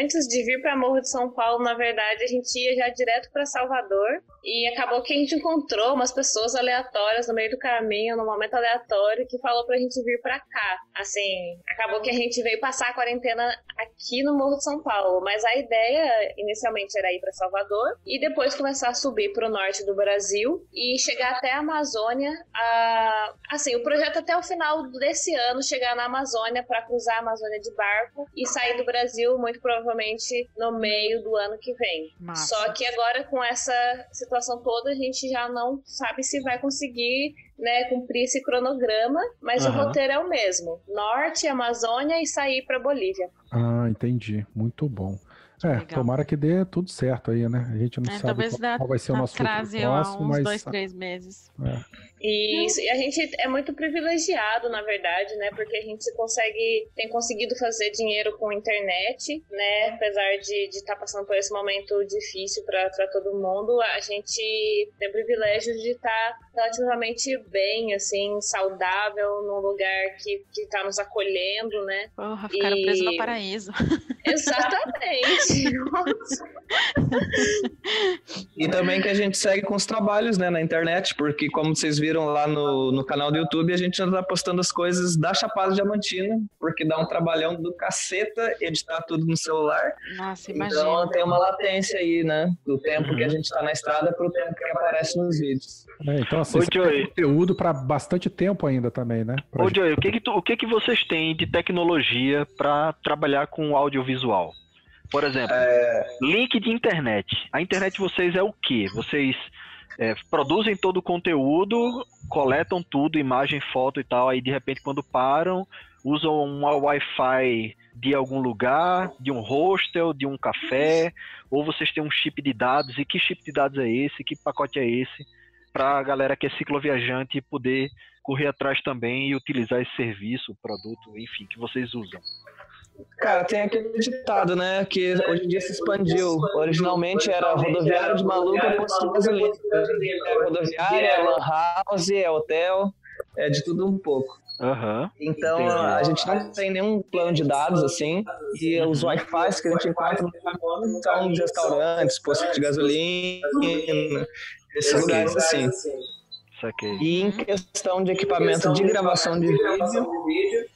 antes de vir para Morro de São Paulo, na verdade, a gente ia já direto para Salvador. E acabou que a gente encontrou umas pessoas aleatórias no meio do caminho, num momento aleatório, que falou pra gente vir pra cá. Assim, acabou que a gente veio passar a quarentena aqui no Morro de São Paulo. Mas a ideia inicialmente era ir pra Salvador e depois começar a subir pro norte do Brasil e chegar até a Amazônia. A... Assim, o projeto até o final desse ano chegar na Amazônia para cruzar a Amazônia de barco e sair do Brasil, muito provavelmente no meio do ano que vem. Massa. Só que agora com essa situação toda, a gente já não sabe se vai conseguir né, cumprir esse cronograma, mas o Aham. roteiro é o mesmo: Norte, Amazônia e sair para Bolívia. Ah, entendi. Muito bom. É, legal. tomara que dê tudo certo aí, né? A gente não É, sabe qual, dá- vai ser o nosso futuro próximo, mas dois, três meses. E, isso- e a gente é muito privilegiado, na verdade, né? Porque a gente consegue, tem conseguido fazer dinheiro com internet, né? Apesar de estar passando por esse momento difícil para todo mundo, a gente tem o privilégio de estar relativamente bem, assim, saudável, num lugar que, que tá nos acolhendo, né? Porra, ficaram E- presos no paraíso. Exatamente. E também que a gente segue com os trabalhos né, na internet, porque como vocês viram lá no, no canal do YouTube, a gente já tá postando as coisas da Chapada Diamantina, porque dá um trabalhão do caceta editar tudo no celular. Nossa, Então imagina. tem uma latência aí, né? Do tempo que a gente tá na estrada pro tempo que aparece nos vídeos. É, então, assim, Ô, Joey. conteúdo para bastante tempo ainda também, né? Pra Ô, gente- Joey, o que que, tu- o que que vocês têm de tecnologia para trabalhar com audiovisual? Por exemplo, link de internet. A internet de vocês é o quê? Vocês é, produzem todo o conteúdo, coletam tudo, imagem, foto e tal, aí de repente quando param, usam uma Wi-Fi de algum lugar, de um hostel, de um café, ou vocês têm um chip de dados, e que chip de dados é esse? Que pacote é esse? para a galera que é cicloviajante poder correr atrás também e utilizar esse serviço, produto, enfim, que vocês usam? Cara, tem aquele ditado, né? Que hoje em dia se expandiu. Originalmente era rodoviário de maluca, posto de gasolina. É rodoviária, é lan house, é hotel, é de tudo um pouco. Aham. Então Entendi. a gente não tem nenhum plano de dados assim. E os Wi-Fi que a gente encontra são de restaurantes, postos de gasolina, esses lugares assim. E em questão de equipamento de gravação de vídeo,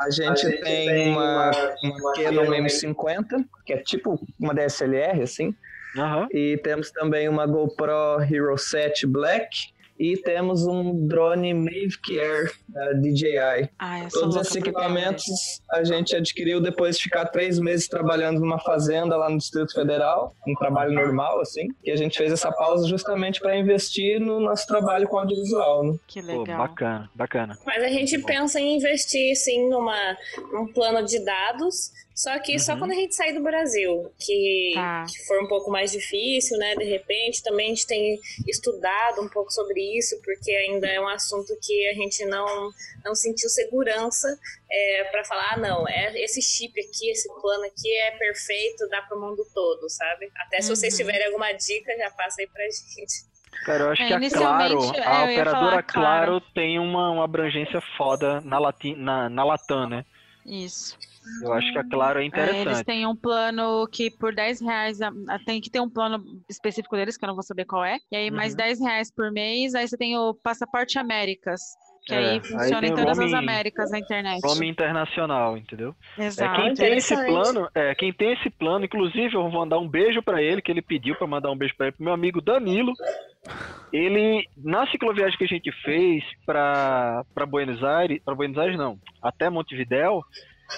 a gente tem uma, uma Canon M50, que é tipo uma DSLR, assim. Aham. E temos também uma GoPro Hero 7 Black. E temos um drone Mavic Air da DJI. Todos esses equipamentos a gente adquiriu depois de ficar três meses trabalhando numa fazenda lá no Distrito Federal, um trabalho normal, assim. E a gente fez essa pausa justamente para investir no nosso trabalho com audiovisual, né? Que Pô, legal. bacana, bacana. Mas a gente pensa em investir, sim, numa, num plano de dados, só que só Uhum. quando a gente sair do Brasil, que, Tá. que for um pouco mais difícil, né, de repente. Também a gente tem estudado um pouco sobre isso, porque ainda é um assunto que a gente não, não sentiu segurança é, para falar, ah, não, é, esse chip aqui, esse plano aqui é perfeito, dá pro mundo todo, sabe? Até se vocês Uhum. tiverem alguma dica, já passa aí pra gente. Cara, eu acho É, que a Claro, a é, ia operadora falar Claro, Claro. tem uma, uma abrangência foda na, Latin, na, na Latam, né? Isso. Eu acho que a Claro é É, eles interessante. têm um plano que por 10 reais, tem que ter um plano específico deles, que eu não vou saber qual é. E aí, mais Uhum. 10 reais por mês, aí você tem o Passaporte Américas, que É, aí aí funciona tem em todas as Américas na internet. Roaming internacional, entendeu? É, Exato. quem tem esse plano, é, quem tem esse plano, inclusive eu vou mandar um beijo pra ele, que ele pediu pra mandar um beijo pra ele, pro meu amigo Danilo. Ele, na cicloviagem que a gente fez pra para Buenos Aires, para Buenos Aires não, até Montevidéu,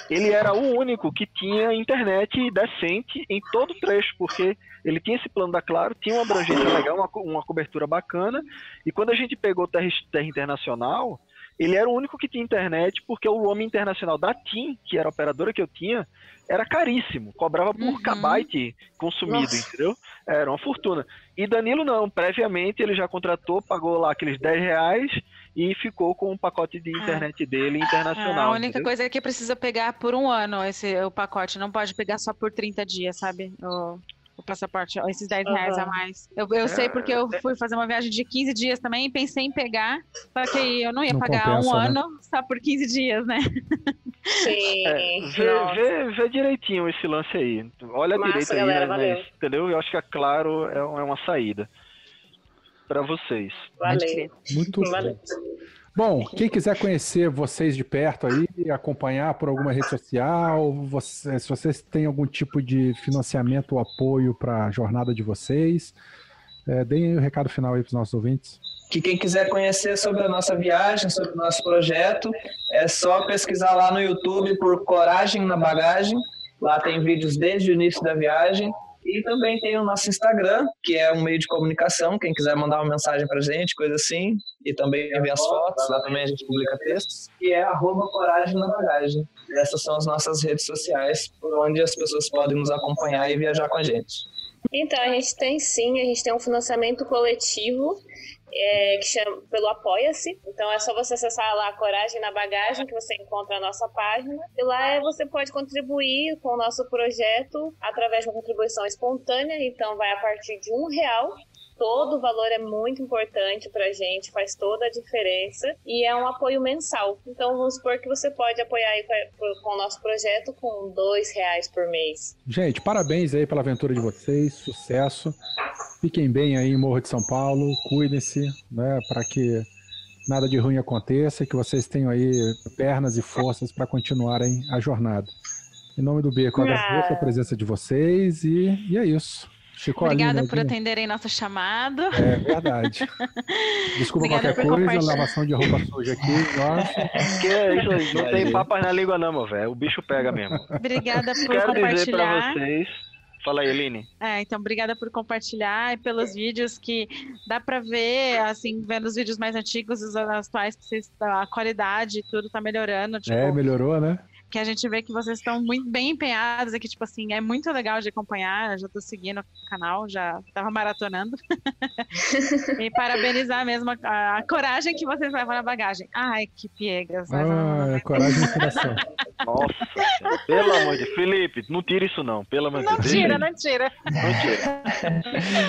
ele era o único que tinha internet decente em todo o trecho, porque ele tinha esse plano da Claro, tinha uma abrangência legal, uma, co- uma cobertura bacana, e quando a gente pegou Terra, Terra Internacional, ele era o único que tinha internet, porque o roaming internacional da TIM, que era a operadora que eu tinha, era caríssimo. Cobrava por Uhum. kbyte consumido, Nossa. entendeu? Era uma fortuna. E Danilo não, previamente ele já contratou, pagou lá aqueles 10 reais e ficou com o pacote de internet dele É, internacional. a única entendeu? coisa é que precisa pegar por um ano esse, o pacote, não pode pegar só por 30 dias, sabe? O, o passaporte, esses 10 reais a mais. Eu, eu sei porque eu fui fazer uma viagem de 15 dias também e pensei em pegar, só que eu não ia Não pagar compensa, um né? ano só por 15 dias, né? Sim. É, vê, vê- vê direitinho esse lance aí. Olha Massa, direito aí, galera, mas- valeu. entendeu? Eu acho que a Claro é, um- é uma saída para vocês. Valeu. Muito Valeu. Bom, quem quiser conhecer vocês de perto aí, acompanhar por alguma rede social, você- se vocês têm algum tipo de financiamento ou apoio para a jornada de vocês, é, deem o recado final aí para os nossos ouvintes. Que quem quiser conhecer sobre a nossa viagem, sobre o nosso projeto, é só pesquisar lá no YouTube por Coragem na Bagagem. Lá tem vídeos desde o início da viagem. E também tem o nosso Instagram, que é um meio de comunicação. Quem quiser mandar uma mensagem pra gente, coisa assim. E também ver as fotos, lá também a gente publica textos. E é arroba Coragem na Bagagem. Essas são as nossas redes sociais, por onde as pessoas podem nos acompanhar e viajar com a gente. Então, a gente tem sim, a gente tem um financiamento coletivo é, que chama pelo Apoia-se. Então é só você acessar lá a Coragem na Bagagem, que você encontra a nossa página. E lá é, você pode contribuir com o nosso projeto através de uma contribuição espontânea. Então vai a partir de um real. Todo o valor é muito importante pra gente, faz toda a diferença. E é um apoio mensal. Então vamos supor que você pode apoiar aí com, o nosso projeto com dois reais por mês. Gente, parabéns aí pela aventura de vocês, sucesso. Fiquem bem aí em Morro de São Paulo, cuidem-se, né, para que nada de ruim aconteça, que vocês tenham aí pernas e forças para continuarem a jornada. Em nome do Beco, agradeço a presença de vocês e, e é isso. Chico Obrigada Aline, por atenderem nosso chamado. É verdade. Desculpa Obrigada qualquer por coisa, compartilhar. lavação de roupa suja aqui. Nossa. Que é isso não tem papas na língua não, meu velho. O bicho pega mesmo. Obrigada por Quero dizer pra compartilhar. vocês. Fala aí, Eline. É, então, obrigada por compartilhar e pelos vídeos que dá pra ver, assim, vendo os vídeos mais antigos, os atuais, que vocês, a qualidade e tudo tá melhorando. Tipo, É, melhorou, né? Que a gente vê que vocês estão muito bem empenhados aqui, tipo assim, é muito legal de acompanhar, já tô seguindo o canal, já tava maratonando. e parabenizar mesmo a, a, coragem que vocês levam na bagagem. Ai, que piegas. Ah, é coragem e inspiração. Nossa, pelo amor de Deus. Felipe, não tira isso não, pelo amor de Deus. Não tira, não tira. Não tira.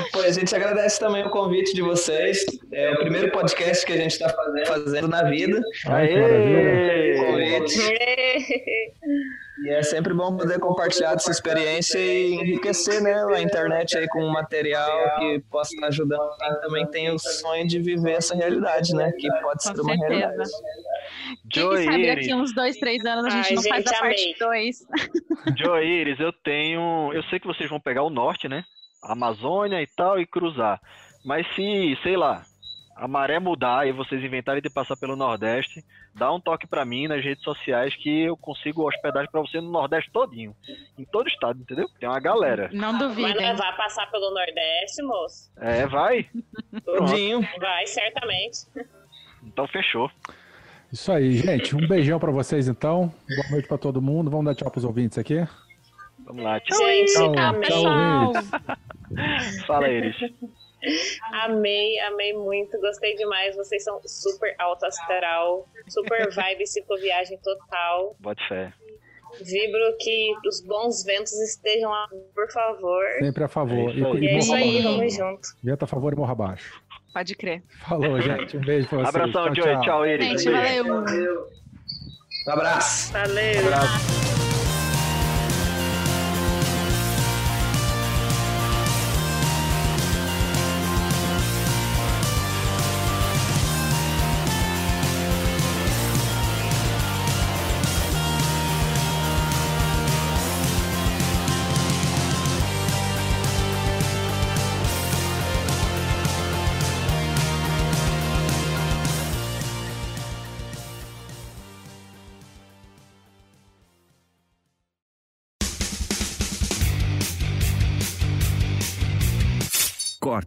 Pô, a gente agradece também o convite de vocês. É o primeiro podcast que a gente está fazendo, fazendo na vida. Aê! Convite. E é sempre bom poder compartilhar essa experiência e enriquecer né, a internet aí com um material que possa estar ajudando quem também tem o sonho de viver essa realidade, né? Que pode ser uma realidade. Quem Joe sabe Iris. daqui uns dois, três anos a gente Ai, não gente, faz a parte 2. Joe Iris, eu tenho. Eu sei que vocês vão pegar o norte, né? Amazônia e tal, e cruzar. Mas se, sei lá, a maré mudar e vocês inventarem de passar pelo Nordeste, dá um toque para mim nas redes sociais que eu consigo hospedagem para você no Nordeste todinho. Em todo estado, entendeu? Tem uma galera. Não duvido. Vai passar pelo Nordeste, moço? É, vai. Todinho. Vai, certamente. Então fechou. Isso aí, gente. Um beijão para vocês então. Boa noite para todo mundo. Vamos dar tchau pros ouvintes aqui. Vamos lá, tchau. Gente, tchau, tchau, tchau Fala, Iris. Amei, amei muito, gostei demais. Vocês são super alto astral, super vibe cicloviagem total. Bote fé. Vibro que os bons ventos estejam lá, por favor. Sempre a favor. É aí, e, e é isso aí vamos junto. Vento a favor e morra abaixo. Pode crer. Falou, gente. Um beijo pra vocês. Abração, Joey. Tchau, tchau Iris. Gente, valeu. Um abraço. Valeu. Um abraço.